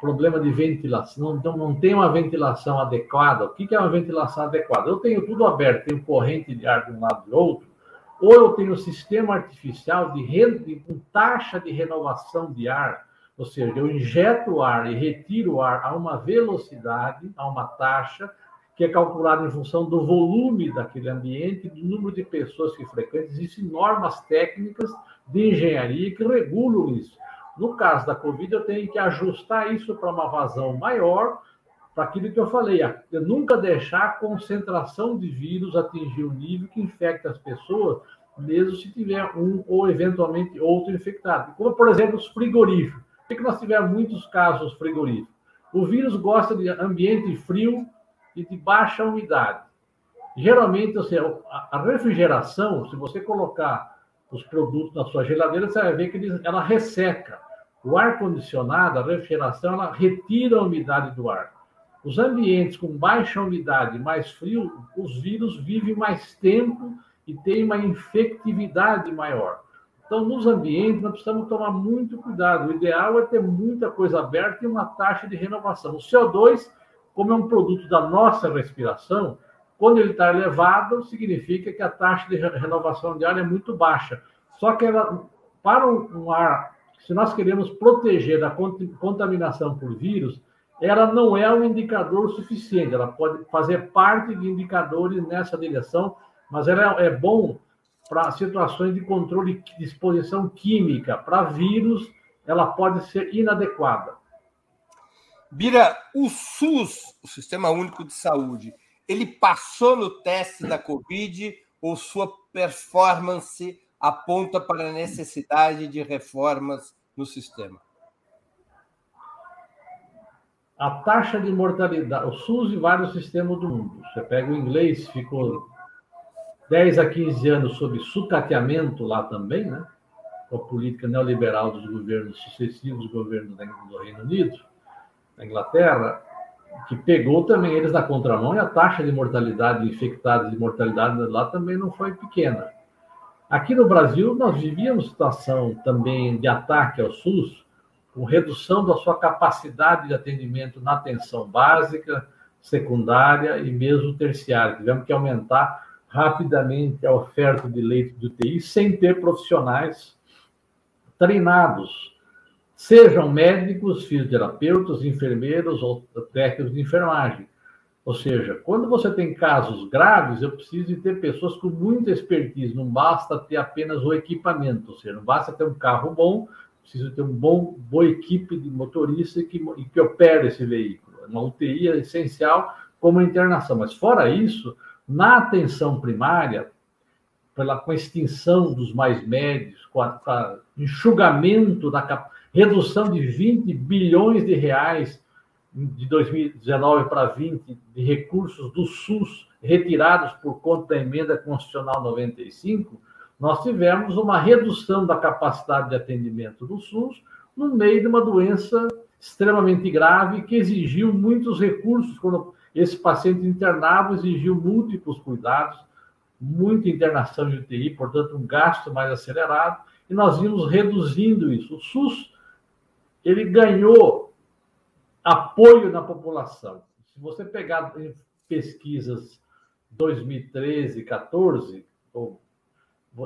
problema de ventilação, não, não tem uma ventilação adequada, o que é uma ventilação adequada? Eu tenho tudo aberto, tenho corrente de ar de um lado e do outro, ou eu tenho um sistema artificial de, re, com taxa de renovação de ar, ou seja, eu injeto o ar e retiro o ar a uma velocidade, a uma taxa, que é calculada em função do volume daquele ambiente, do número de pessoas que frequentam. Existem normas técnicas de engenharia que regulam isso. No caso da Covid, eu tenho que ajustar isso para uma vazão maior, para aquilo que eu falei, eu nunca deixar a concentração de vírus atingir o nível que infecta as pessoas, mesmo se tiver um ou eventualmente outro infectado. Como, por exemplo, os frigoríficos. Por que nós tivemos muitos casos frigoríficos? O vírus gosta de ambiente frio e de baixa umidade. Geralmente, a refrigeração, se você colocar os produtos na sua geladeira, você vai ver que ela resseca. O ar-condicionado, a refrigeração, ela retira a umidade do ar. Os ambientes com baixa umidade, mais frio, os vírus vivem mais tempo e têm uma infectividade maior. Então, nos ambientes, nós precisamos tomar muito cuidado. O ideal é ter muita coisa aberta e uma taxa de renovação. O CO2, como é um produto da nossa respiração, quando ele está elevado, significa que a taxa de renovação de ar é muito baixa. Só que ela, para um ar, se nós queremos proteger da contaminação por vírus, ela não é um indicador suficiente. Ela pode fazer parte de indicadores nessa direção, mas ela é bom para situações de controle de exposição química, para vírus, ela pode ser inadequada. Bira, o SUS, o Sistema Único de Saúde, ele passou no teste da Covid ou sua performance aponta para a necessidade de reformas no sistema? A taxa de mortalidade, o SUS e vários sistemas do mundo. Você pega o inglês, ficou 10 a 15 anos sob sucateamento lá também, né? Com a política neoliberal dos governos sucessivos, governos do Reino Unido, da Inglaterra, que pegou também eles na contramão e a taxa de mortalidade de infectados e mortalidade lá também não foi pequena. Aqui no Brasil, nós vivíamos situação também de ataque ao SUS, com redução da sua capacidade de atendimento na atenção básica, secundária e mesmo terciária. Tivemos que aumentar rapidamente a oferta de leito de UTI sem ter profissionais treinados, sejam médicos, fisioterapeutas, enfermeiros ou técnicos de enfermagem. Ou seja, quando você tem casos graves, eu preciso ter pessoas com muita expertise, não basta ter apenas o equipamento, ou seja, não basta ter um carro bom, preciso ter uma boa equipe de motorista que, que opere esse veículo. Uma UTI é essencial como internação, mas fora isso, na atenção primária, pela, com a extinção dos mais médios, com a, enxugamento da redução de 20 bilhões de reais de 2019 para 20 de recursos do SUS retirados por conta da emenda constitucional 95, nós tivemos uma redução da capacidade de atendimento do SUS no meio de uma doença extremamente grave que exigiu muitos recursos quando esse paciente internado exigiu múltiplos cuidados, muita internação de UTI, portanto, um gasto mais acelerado, e nós vimos reduzindo isso. O SUS, ele ganhou apoio na população. Se você pegar pesquisas 2013, 14,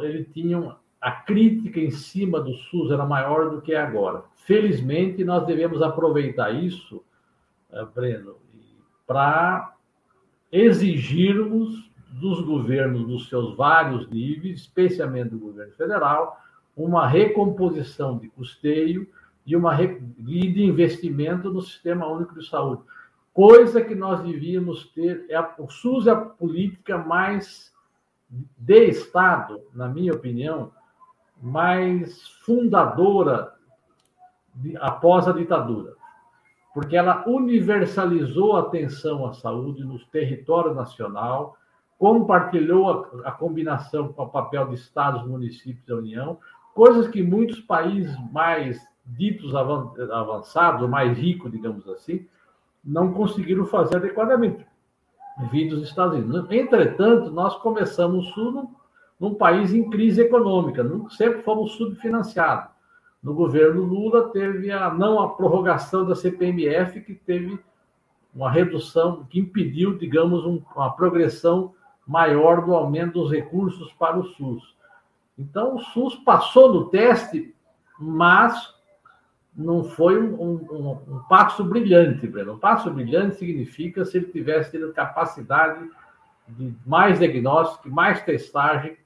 ele tinha a crítica em cima do SUS era maior do que é agora. Felizmente, nós devemos aproveitar isso, eh, Breno, para exigirmos dos governos, dos seus vários níveis, especialmente do governo federal, uma recomposição de custeio e uma e de investimento no sistema único de saúde. coisa que nós devíamos ter. É a, o SUS é a política mais de Estado, na minha opinião, mais fundadora de, após a ditadura, porque ela universalizou a atenção à saúde no território nacional, compartilhou a, a combinação com o papel de estados, municípios da União, coisas que muitos países mais ditos avançados, mais ricos, digamos assim, não conseguiram fazer adequadamente, devido aos Estados Unidos. Entretanto, nós começamos o Sul num, num país em crise econômica, sempre fomos subfinanciados. No governo Lula, teve a não a prorrogação da CPMF, que teve uma redução, que impediu, digamos, um, uma progressão maior do aumento dos recursos para o SUS. Então, o SUS passou no teste, mas não foi um, um, um, passo brilhante, Breno. Um passo brilhante significa se ele tivesse tido capacidade de mais diagnóstico, mais testagem,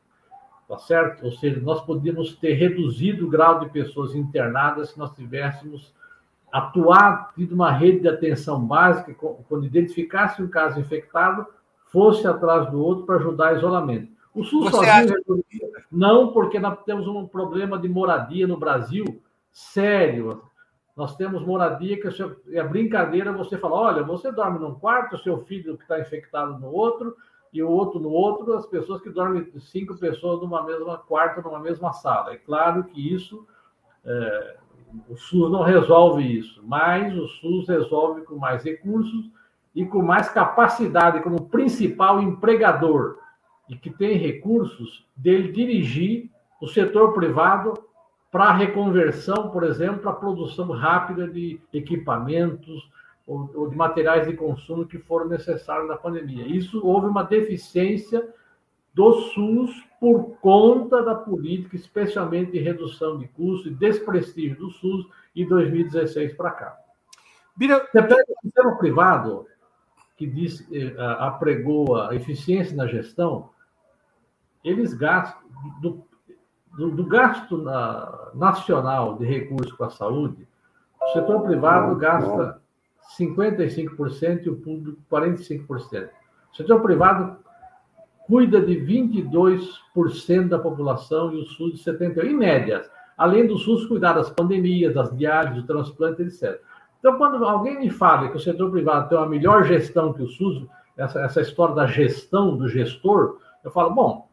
tá certo? Ou seja, nós podíamos ter reduzido o grau de pessoas internadas se nós tivéssemos atuado, tido uma rede de atenção básica, quando identificasse um caso infectado, fosse atrás do outro para ajudar o isolamento. O SUS Você sozinho acha... não, porque nós temos um problema de moradia no Brasil sério. Nós temos moradia que é brincadeira você fala, olha, você dorme num quarto, seu filho que está infectado no outro, e o outro no outro, as pessoas que dormem cinco pessoas numa mesma quarto, numa mesma sala. É claro que isso, é, o SUS não resolve isso, mas o SUS resolve com mais recursos e com mais capacidade como principal empregador e que tem recursos dele dirigir o setor privado para reconversão, por exemplo, para a produção rápida de equipamentos ou, ou, de materiais de consumo que foram necessários na pandemia. Isso houve uma deficiência do SUS por conta da política, especialmente de redução de custos e desprestígio do SUS em 2016 para cá. Bira... Você pega o sistema privado, que diz, eh, apregou a eficiência na gestão, eles gastam, do, do, do gasto na, nacional de recursos com a saúde, o setor privado gasta 55% e o público 45%. O setor privado cuida de 22% da população e o SUS de 78%, em média. Além do SUS cuidar das pandemias, das diálises, do transplante, etc. Então, quando alguém me fala que o setor privado tem uma melhor gestão que o SUS, essa, essa história da gestão, do gestor, eu falo, bom,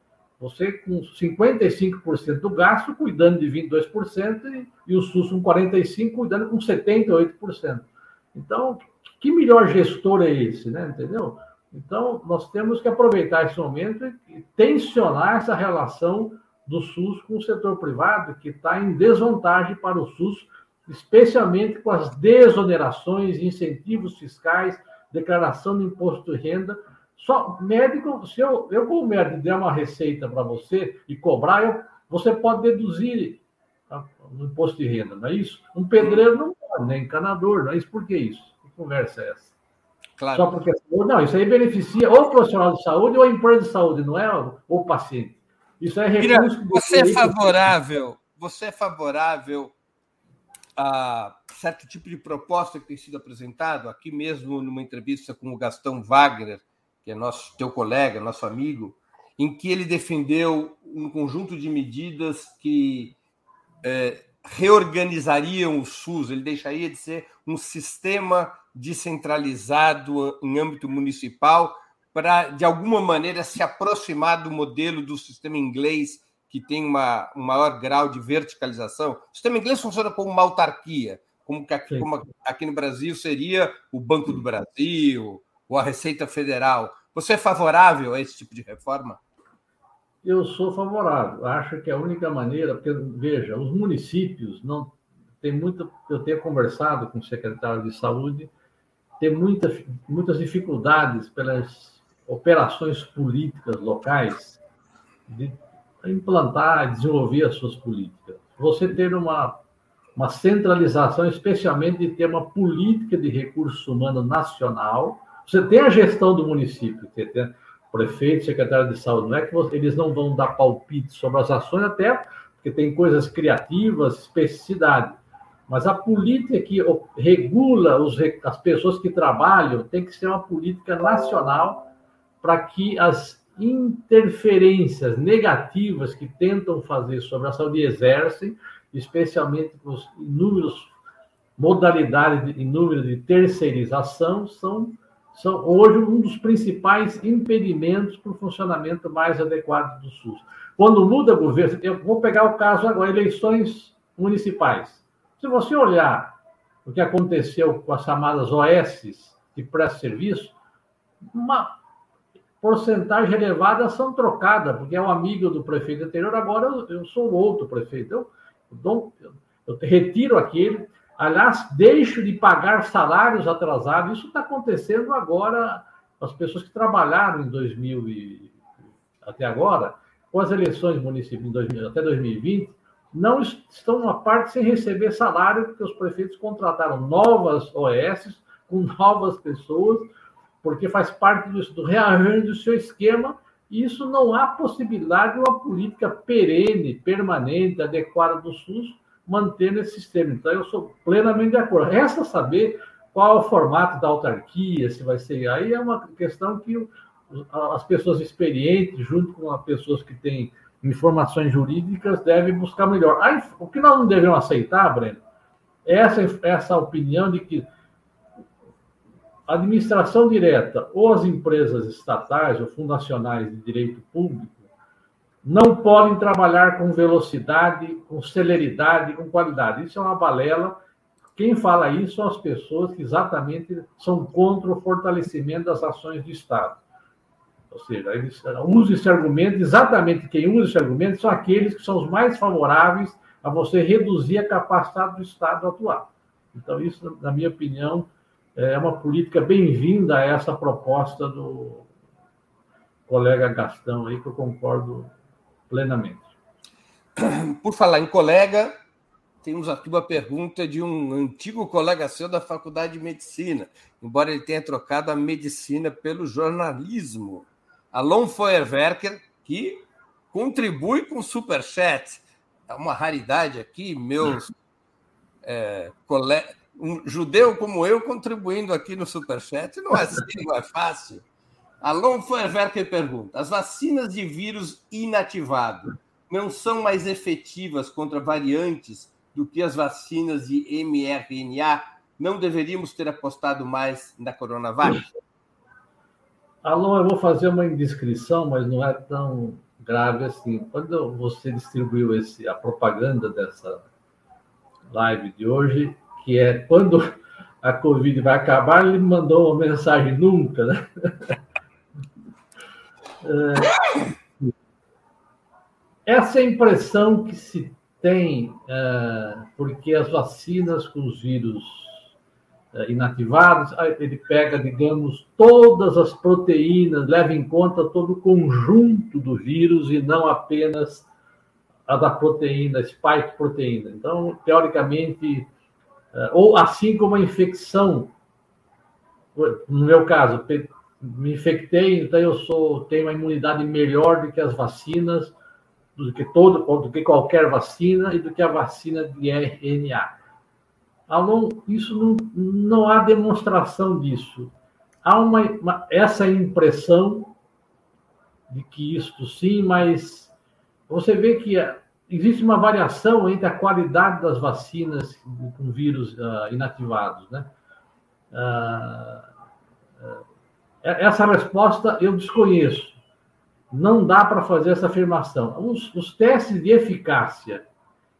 você com 55% do gasto, cuidando de 22%, e, e o SUS com 45%, cuidando com 78%. Então, que melhor gestor é esse, né? Entendeu? Então, nós temos que aproveitar esse momento e tensionar essa relação do SUS com o setor privado, que está em desvantagem para o SUS, especialmente com as desonerações, incentivos fiscais, declaração de imposto de renda, só médico, se eu, eu como médico der uma receita para você e cobrar, eu, você pode deduzir no imposto de renda, não é isso? Um pedreiro não pode, nem encanador, não é isso? Por que isso? Que conversa é essa? Claro. Só porque. Não, isso aí beneficia ou o profissional de saúde ou a empresa de saúde, não é ou o paciente. Isso é recurso. Mira, você é favorável, você é favorável a certo tipo de proposta que tem sido apresentado, aqui mesmo numa entrevista com o Gastão Wagner, que é nosso teu colega, nosso amigo, em que ele defendeu um conjunto de medidas que é, reorganizariam o SUS, ele deixaria de ser um sistema descentralizado em âmbito municipal para, de alguma maneira, se aproximar do modelo do sistema inglês, que tem uma, um maior grau de verticalização. O sistema inglês funciona como uma autarquia, como, que aqui, como aqui no Brasil seria o Banco do Brasil, ou a Receita Federal. Você é favorável a esse tipo de reforma? Eu sou favorável. Acho que é a única maneira, porque, veja, os municípios não tem muita. Eu tenho conversado com o secretário de saúde, tem muita, muitas dificuldades pelas operações políticas locais de implantar, desenvolver as suas políticas. Você ter uma, uma centralização, especialmente de ter uma política de recursos humanos nacional, você tem a gestão do município, você tem prefeito, secretário de saúde, não é que você, eles não vão dar palpite sobre as ações, até porque tem coisas criativas, especificidade. Mas a política que regula os, as pessoas que trabalham tem que ser uma política nacional para que as interferências negativas que tentam fazer sobre a saúde exercem, especialmente os inúmeros modalidades e número de terceirização, são, são hoje um dos principais impedimentos para o funcionamento mais adequado do SUS. Quando muda governo, eu vou pegar o caso agora, eleições municipais. Se você olhar o que aconteceu com as chamadas OS de pré-serviço, uma porcentagem elevada são trocadas, porque é um amigo do prefeito anterior, agora eu, eu sou outro prefeito. Eu, eu, dou, eu retiro aquele, aliás, deixo de pagar salários atrasados. Isso está acontecendo agora, as pessoas que trabalharam em 2000 e até agora, com as eleições municipais 2000, até 2020, não estão uma parte sem receber salário, porque os prefeitos contrataram novas OS com *laughs* novas pessoas, porque faz parte do, do rearranjo do seu esquema, e isso não há possibilidade de uma política perene, permanente, adequada do SUS manter nesse sistema. Então, eu sou plenamente de acordo. Resta saber qual é o formato da autarquia, se vai ser. Aí é uma questão que as pessoas experientes, junto com as pessoas que têm informações jurídicas, devem buscar melhor. Aí, o que nós não devemos aceitar, Breno, é essa, essa opinião de que a administração direta ou as empresas estatais ou fundacionais de direito público não podem trabalhar com velocidade, com celeridade, com qualidade. Isso é uma balela. Quem fala isso são as pessoas que exatamente são contra o fortalecimento das ações do Estado. Ou seja, eles usam esse argumento, exatamente quem usa esse argumento são aqueles que são os mais favoráveis a você reduzir a capacidade do Estado atuar. Então, isso, na minha opinião, é uma política bem-vinda a essa proposta do colega Gastão aí, que eu concordo plenamente. Por falar em colega, temos aqui uma pergunta de um antigo colega seu da Faculdade de Medicina, embora ele tenha trocado a medicina pelo jornalismo. Alon Feuerwerker, que contribui com o Superchat. É uma raridade aqui, meus *laughs* é, colegas. Um judeu como eu contribuindo aqui no Superchat. Não é assim, não é fácil. Alon Feuerwerker pergunta: as vacinas de vírus inativado não são mais efetivas contra variantes do que as vacinas de mRNA? Não deveríamos ter apostado mais na Coronavac? Alô, eu vou fazer uma indiscrição, mas não é tão grave assim. Quando você distribuiu esse, a propaganda dessa live de hoje, que é quando a Covid vai acabar, ele mandou uma mensagem nunca, né? *laughs* É, essa é impressão que se tem, é, porque as vacinas com os vírus inativados, ele pega, digamos, todas as proteínas, leva em conta todo o conjunto do vírus e não apenas a da proteína, spike proteína. Então, teoricamente, ou assim como a infecção, no meu caso, me infectei, então eu sou tenho uma imunidade melhor do que as vacinas, do que todo, do que qualquer vacina e do que a vacina de RNA. Alon, isso não, não há demonstração disso. Há uma, uma, essa impressão de que isto sim, mas você vê que existe uma variação entre a qualidade das vacinas com vírus uh, inativados, né? Uh, uh, essa resposta eu desconheço. Não dá para fazer essa afirmação. Os, os testes de eficácia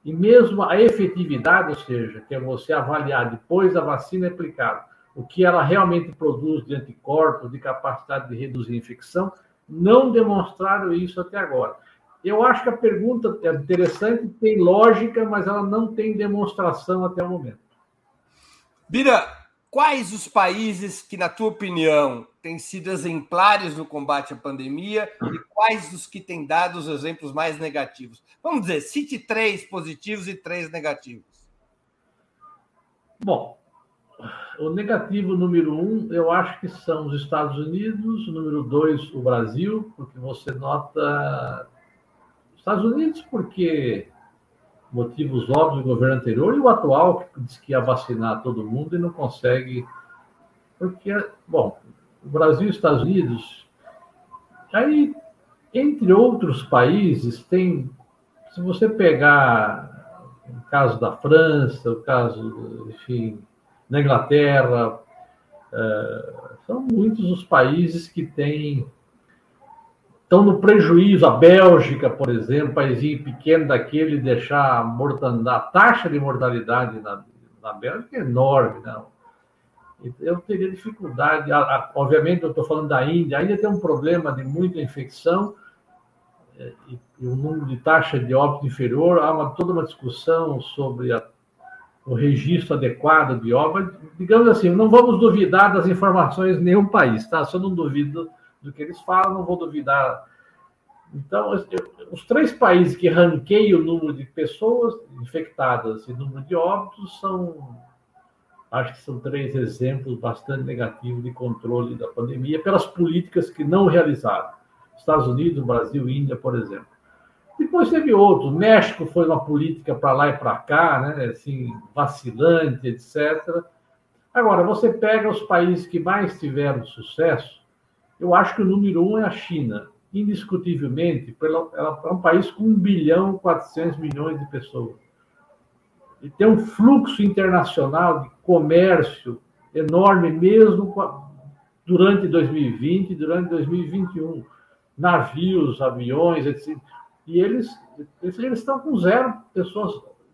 e mesmo a efetividade, ou seja, que é você avaliar depois da vacina aplicada, o que ela realmente produz de anticorpos, de capacidade de reduzir a infecção, não demonstraram isso até agora. Eu acho que a pergunta é interessante, tem lógica, mas ela não tem demonstração até o momento. Bira, quais os países que, na tua opinião, têm sido exemplares no combate à pandemia e quais os que têm dado os exemplos mais negativos? Vamos dizer, cite três positivos e três negativos. Bom, o negativo número um, eu acho que são os Estados Unidos, número dois, o Brasil, porque você nota. Estados Unidos, porque motivos óbvios do governo anterior, e o atual, que diz que ia vacinar todo mundo e não consegue. Porque, bom, o Brasil e os Estados Unidos. Aí, entre outros países, tem. Se você pegar o caso da França, o caso, enfim, da Inglaterra, é, são muitos os países que têm estão no prejuízo. A Bélgica, por exemplo, país pequeno daquele, deixar a, mortandade, a taxa de mortalidade na, na Bélgica é enorme. Não. Eu teria dificuldade. Obviamente, eu estou falando da Índia. A Índia tem um problema de muita infecção é, e, e um número de taxa de óbito inferior. Há uma, toda uma discussão sobre a, o registro adequado de óbito. Digamos assim, não vamos duvidar das informações de nenhum país, tá? Só não duvido do que eles falam, não vou duvidar. Então, os três países que ranqueiam o número de pessoas infectadas e o número de óbitos são, acho que são três exemplos bastante negativos de controle da pandemia pelas políticas que não realizaram. Estados Unidos, Brasil, Índia, por exemplo. Depois teve outros. México foi uma política para lá e para cá, né? assim, vacilante, etc. Agora, você pega os países que mais tiveram sucesso, eu acho que o número um é a China, indiscutivelmente, ela é um país com 1 bilhão e 400 milhões de pessoas. E tem um fluxo internacional de comércio enorme, mesmo durante 2020 e durante 2021. Navios, aviões, etc. E eles, eles estão com zero pessoas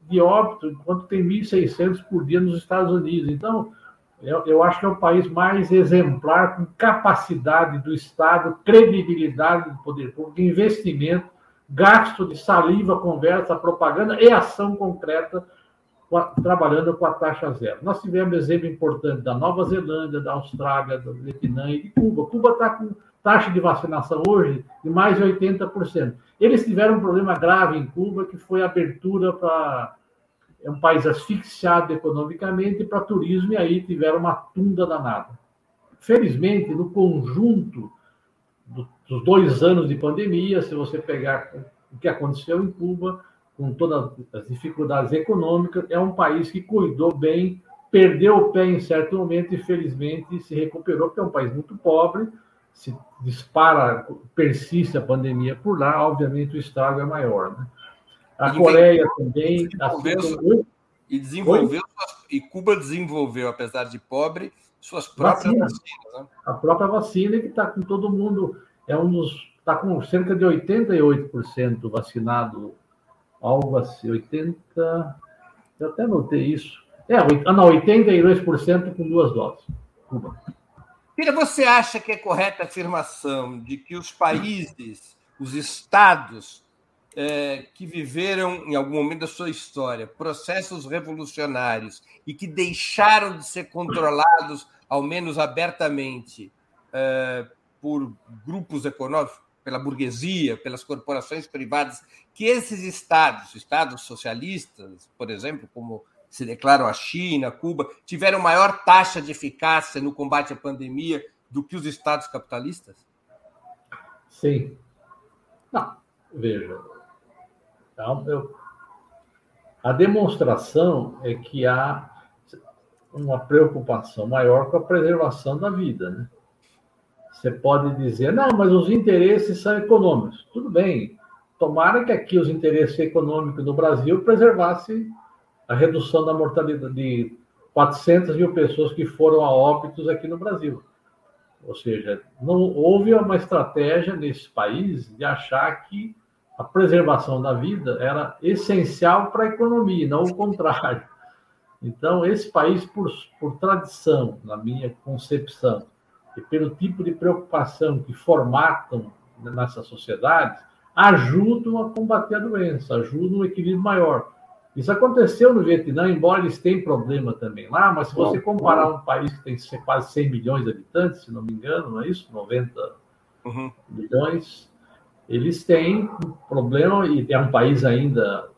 de óbito, enquanto tem 1.600 por dia nos Estados Unidos. Então, eu, eu, acho que é o país mais exemplar, com capacidade do Estado, credibilidade do poder público, investimento, gasto de saliva, conversa, propaganda e ação concreta, trabalhando com a taxa zero. Nós tivemos exemplo importante da Nova Zelândia, da Austrália, do Vietnã e de Cuba. Cuba está com taxa de vacinação hoje de mais de 80%. Eles tiveram um problema grave em Cuba, que foi a abertura para é um país asfixiado economicamente para turismo, e aí tiveram uma tunda danada. Felizmente, no conjunto dos dois anos de pandemia, se você pegar o que aconteceu em Cuba, com todas as dificuldades econômicas, é um país que cuidou bem, perdeu o pé em certo momento e felizmente se recuperou, porque é um país muito pobre, se dispara, persiste a pandemia por lá, obviamente o estrago é maior. Né? A Coreia também. E desenvolveu e Cuba desenvolveu, apesar de pobre, suas próprias vacina. vacinas. Né? A própria vacina que está com todo mundo, é um dos. Está com cerca de 88% vacinado, algo assim, 80%. Eu até notei isso. É, ah, não, 82% com duas doses. Cuba. Filha, você acha que é correta a afirmação de que os países, os estados, é, que viveram, em algum momento da sua história, processos revolucionários e que deixaram de ser controlados, ao menos abertamente, é, por grupos econômicos, pela burguesia, pelas corporações privadas, que esses estados, estados socialistas, por exemplo, como se declaram a China, Cuba, tiveram maior taxa de eficácia no combate à pandemia do que os estados capitalistas? Sim. Não, veja, então, eu, a demonstração é que há uma preocupação maior com a preservação da vida. Né? Você pode dizer, não, mas os interesses são econômicos. Tudo bem. Tomara que aqui os interesses econômicos do Brasil preservassem a redução da mortalidade de 400 mil pessoas que foram a óbitos aqui no Brasil. Ou seja, não houve uma estratégia nesse país de achar que a preservação da vida era essencial para a economia, não o contrário. Então, esse país, por, por tradição, na minha concepção, e pelo tipo de preocupação que formatam nessa sociedade, ajudam a combater a doença, ajudam um equilíbrio maior. Isso aconteceu no Vietnã, embora eles tenham problema também lá, mas se você comparar um país que tem quase 100 milhões de habitantes, se não me engano, não é isso? 90 uhum. milhões, eles têm um problema, e é um país ainda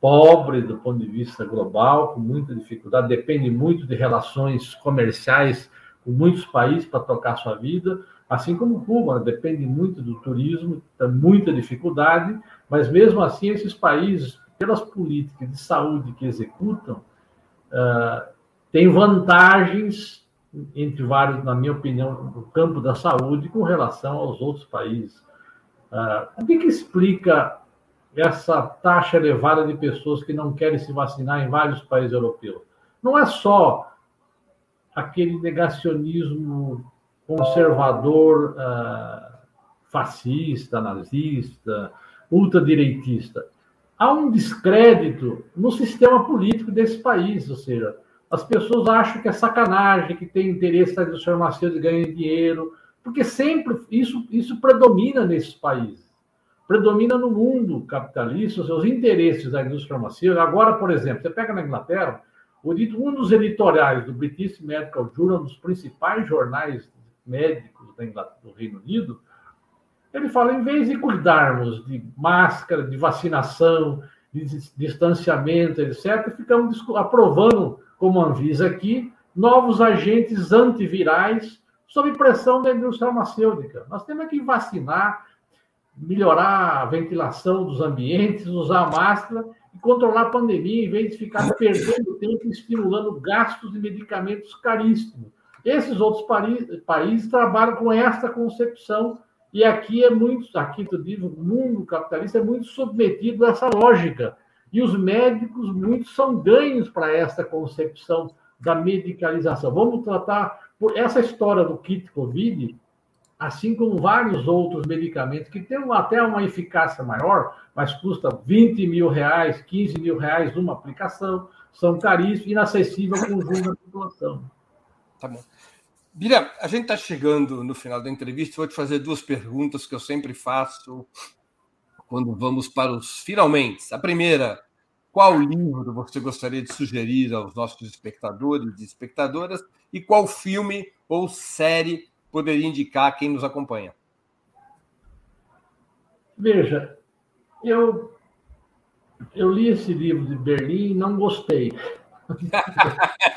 pobre do ponto de vista global, com muita dificuldade, depende muito de relações comerciais com muitos países para tocar sua vida, assim como Cuba, depende muito do turismo, tem muita dificuldade, mas mesmo assim esses países pelas políticas de saúde que executam, uh, tem vantagens, entre vários, na minha opinião, no campo da saúde com relação aos outros países. Uh, o que, explica essa taxa elevada de pessoas que não querem se vacinar em vários países europeus? Não é só aquele negacionismo conservador, uh, fascista, nazista, ultradireitista. Há um descrédito no sistema político desse país, ou seja, as pessoas acham que é sacanagem, que tem interesse na indústria farmacêutica ganhar dinheiro, porque sempre isso, isso predomina nesses países. Predomina no mundo capitalista os seus interesses da indústria farmacêutica. Agora, por exemplo, você pega na Inglaterra, um dos editoriais do British Medical Journal, um dos principais jornais médicos do Reino Unido, ele fala, em vez de cuidarmos de máscara, de vacinação, de distanciamento, etc., ficamos aprovando, como Anvisa aqui, novos agentes antivirais sob pressão da indústria farmacêutica. Nós temos que vacinar, melhorar a ventilação dos ambientes, usar máscara e controlar a pandemia, em vez de ficar perdendo tempo estimulando gastos de medicamentos caríssimos. Esses outros países trabalham com esta concepção e aqui é muito, aqui tu diz, o mundo capitalista é muito submetido a essa lógica. E os médicos, muitos são ganhos para essa concepção da medicalização. Vamos tratar por essa história do kit COVID, assim como vários outros medicamentos que têm até uma eficácia maior, mas custa 20 mil reais, 15 mil reais uma aplicação, são caríssimos, inacessíveis ao conjunto da população. Tá bom. Bira, a gente está chegando no final da entrevista. Vou te fazer duas perguntas que eu sempre faço quando vamos para os finalmente. A primeira, qual livro você gostaria de sugerir aos nossos espectadores e espectadoras? E qual filme ou série poderia indicar quem nos acompanha? Veja, eu, eu li esse livro de Berlim e não gostei. *laughs*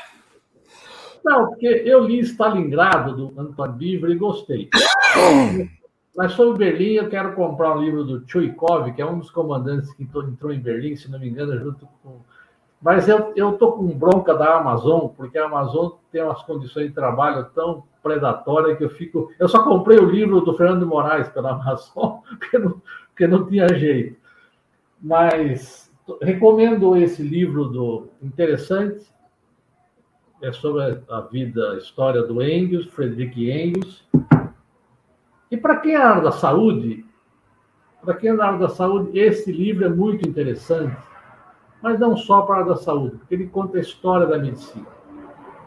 Não, porque eu li Stalingrado, do Antônio Biver, e gostei. Mas sobre Berlim, eu quero comprar um livro do Chuikov, que é um dos comandantes que entrou em Berlim, se não me engano, junto com. Mas eu estou com bronca da Amazon, porque a Amazon tem umas condições de trabalho tão predatórias que eu fico. Eu só comprei o livro do Fernando Moraes pela *laughs* Amazon, porque não, porque não tinha jeito. Mas recomendo esse livro do interessante é sobre a vida, a história do Engels, Frederick Engels. E para quem é da saúde, para quem é da área da saúde, esse livro é muito interessante, mas não só para a da saúde, porque ele conta a história da medicina.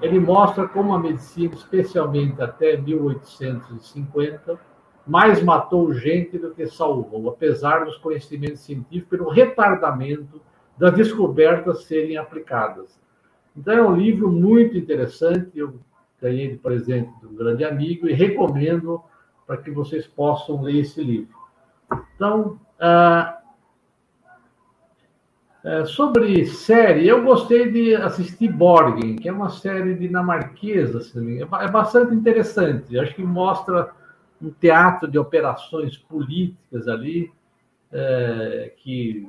Ele mostra como a medicina, especialmente até 1850, mais matou gente do que salvou, apesar dos conhecimentos científicos, pelo retardamento das descobertas serem aplicadas. Então, é um livro muito interessante. Eu ganhei de presente de um grande amigo e recomendo para que vocês possam ler esse livro. Então, ah, é, sobre série, eu gostei de assistir Borgen, que é uma série dinamarquesa, assim, é bastante interessante. Acho que mostra um teatro de operações políticas ali, é, que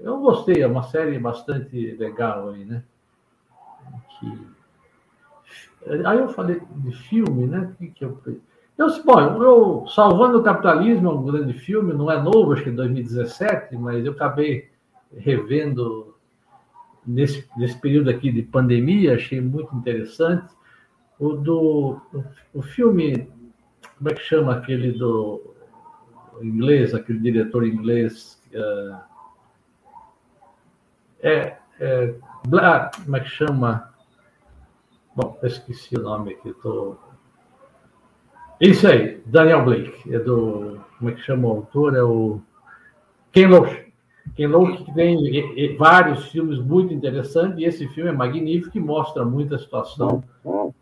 eu gostei, é uma série bastante legal aí, né? que. Aí eu falei de filme, né? Que, que eu... Eu, bom, eu, Salvando o Capitalismo é um grande filme, não é novo, acho que é 2017, mas eu acabei revendo nesse, nesse período aqui de pandemia, achei muito interessante. O do o, filme, como é que chama aquele do inglês, aquele diretor inglês? Uh, é, é, como é que chama? Bom, eu esqueci o nome aqui, tô... Isso aí, Daniel Blake, é do. Como é que chama o autor? É o Ken Loach. Ken Loach tem vários filmes muito interessantes, e esse filme é magnífico e mostra muita situação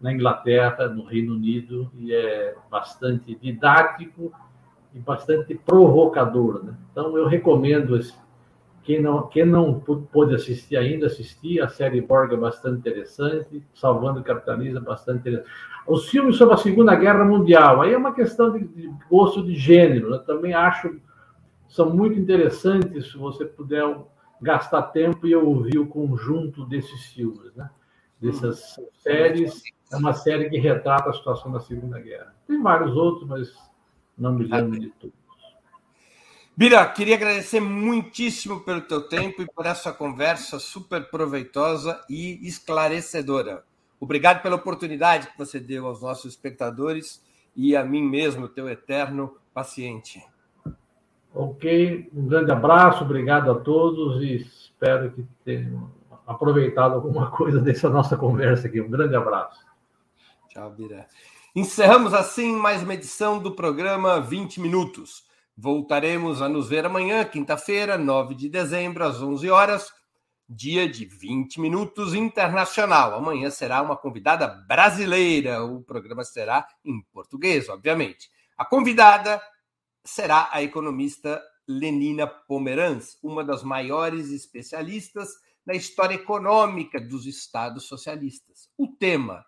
na Inglaterra, no Reino Unido, e é bastante didático e bastante provocador. Né? Então, eu recomendo esse, quem não, quem não pôde assistir ainda, assistir. A série Borg é bastante interessante. Salvando o Capitalismo é bastante interessante. Os filmes sobre a Segunda Guerra Mundial, aí é uma questão de, de gosto de gênero. Eu também acho são muito interessantes, se você puder gastar tempo e ouvir o conjunto desses filmes, né? dessas hum. séries. É uma série que retrata a situação da Segunda Guerra. Tem vários outros, mas não me lembro de todos. Bira, queria agradecer muitíssimo pelo teu tempo e por essa conversa super proveitosa e esclarecedora. Obrigado pela oportunidade que você deu aos nossos espectadores e a mim mesmo, teu eterno paciente. Ok, um grande abraço, obrigado a todos e espero que tenham aproveitado alguma coisa dessa nossa conversa aqui. Um grande abraço. Tchau, Bira. Encerramos assim mais uma edição do programa 20 Minutos. Voltaremos a nos ver amanhã, quinta-feira, 9 de dezembro, às 11 horas, dia de 20 Minutos Internacional. Amanhã será uma convidada brasileira. O programa será em português, obviamente. A convidada será a economista Lenina Pomeranz, uma das maiores especialistas na história econômica dos estados socialistas. O tema: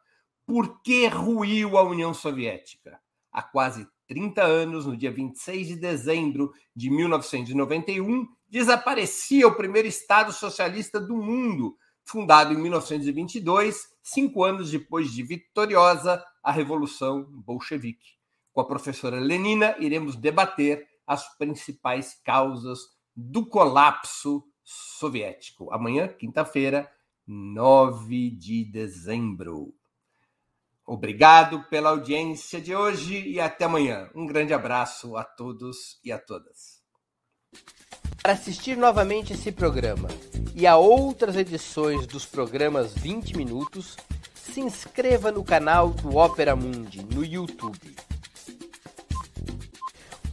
Por que ruiu a União Soviética? Há quase 30 anos, no dia 26 de dezembro de 1991, desaparecia o primeiro Estado socialista do mundo, fundado em 1922, cinco anos depois de vitoriosa a Revolução Bolchevique. Com a professora Lenina, iremos debater as principais causas do colapso soviético. Amanhã, quinta-feira, 9 de dezembro. Obrigado pela audiência de hoje e até amanhã. Um grande abraço a todos e a todas. Para assistir novamente esse programa e a outras edições dos programas 20 Minutos, se inscreva no canal do Opera Mundi no YouTube.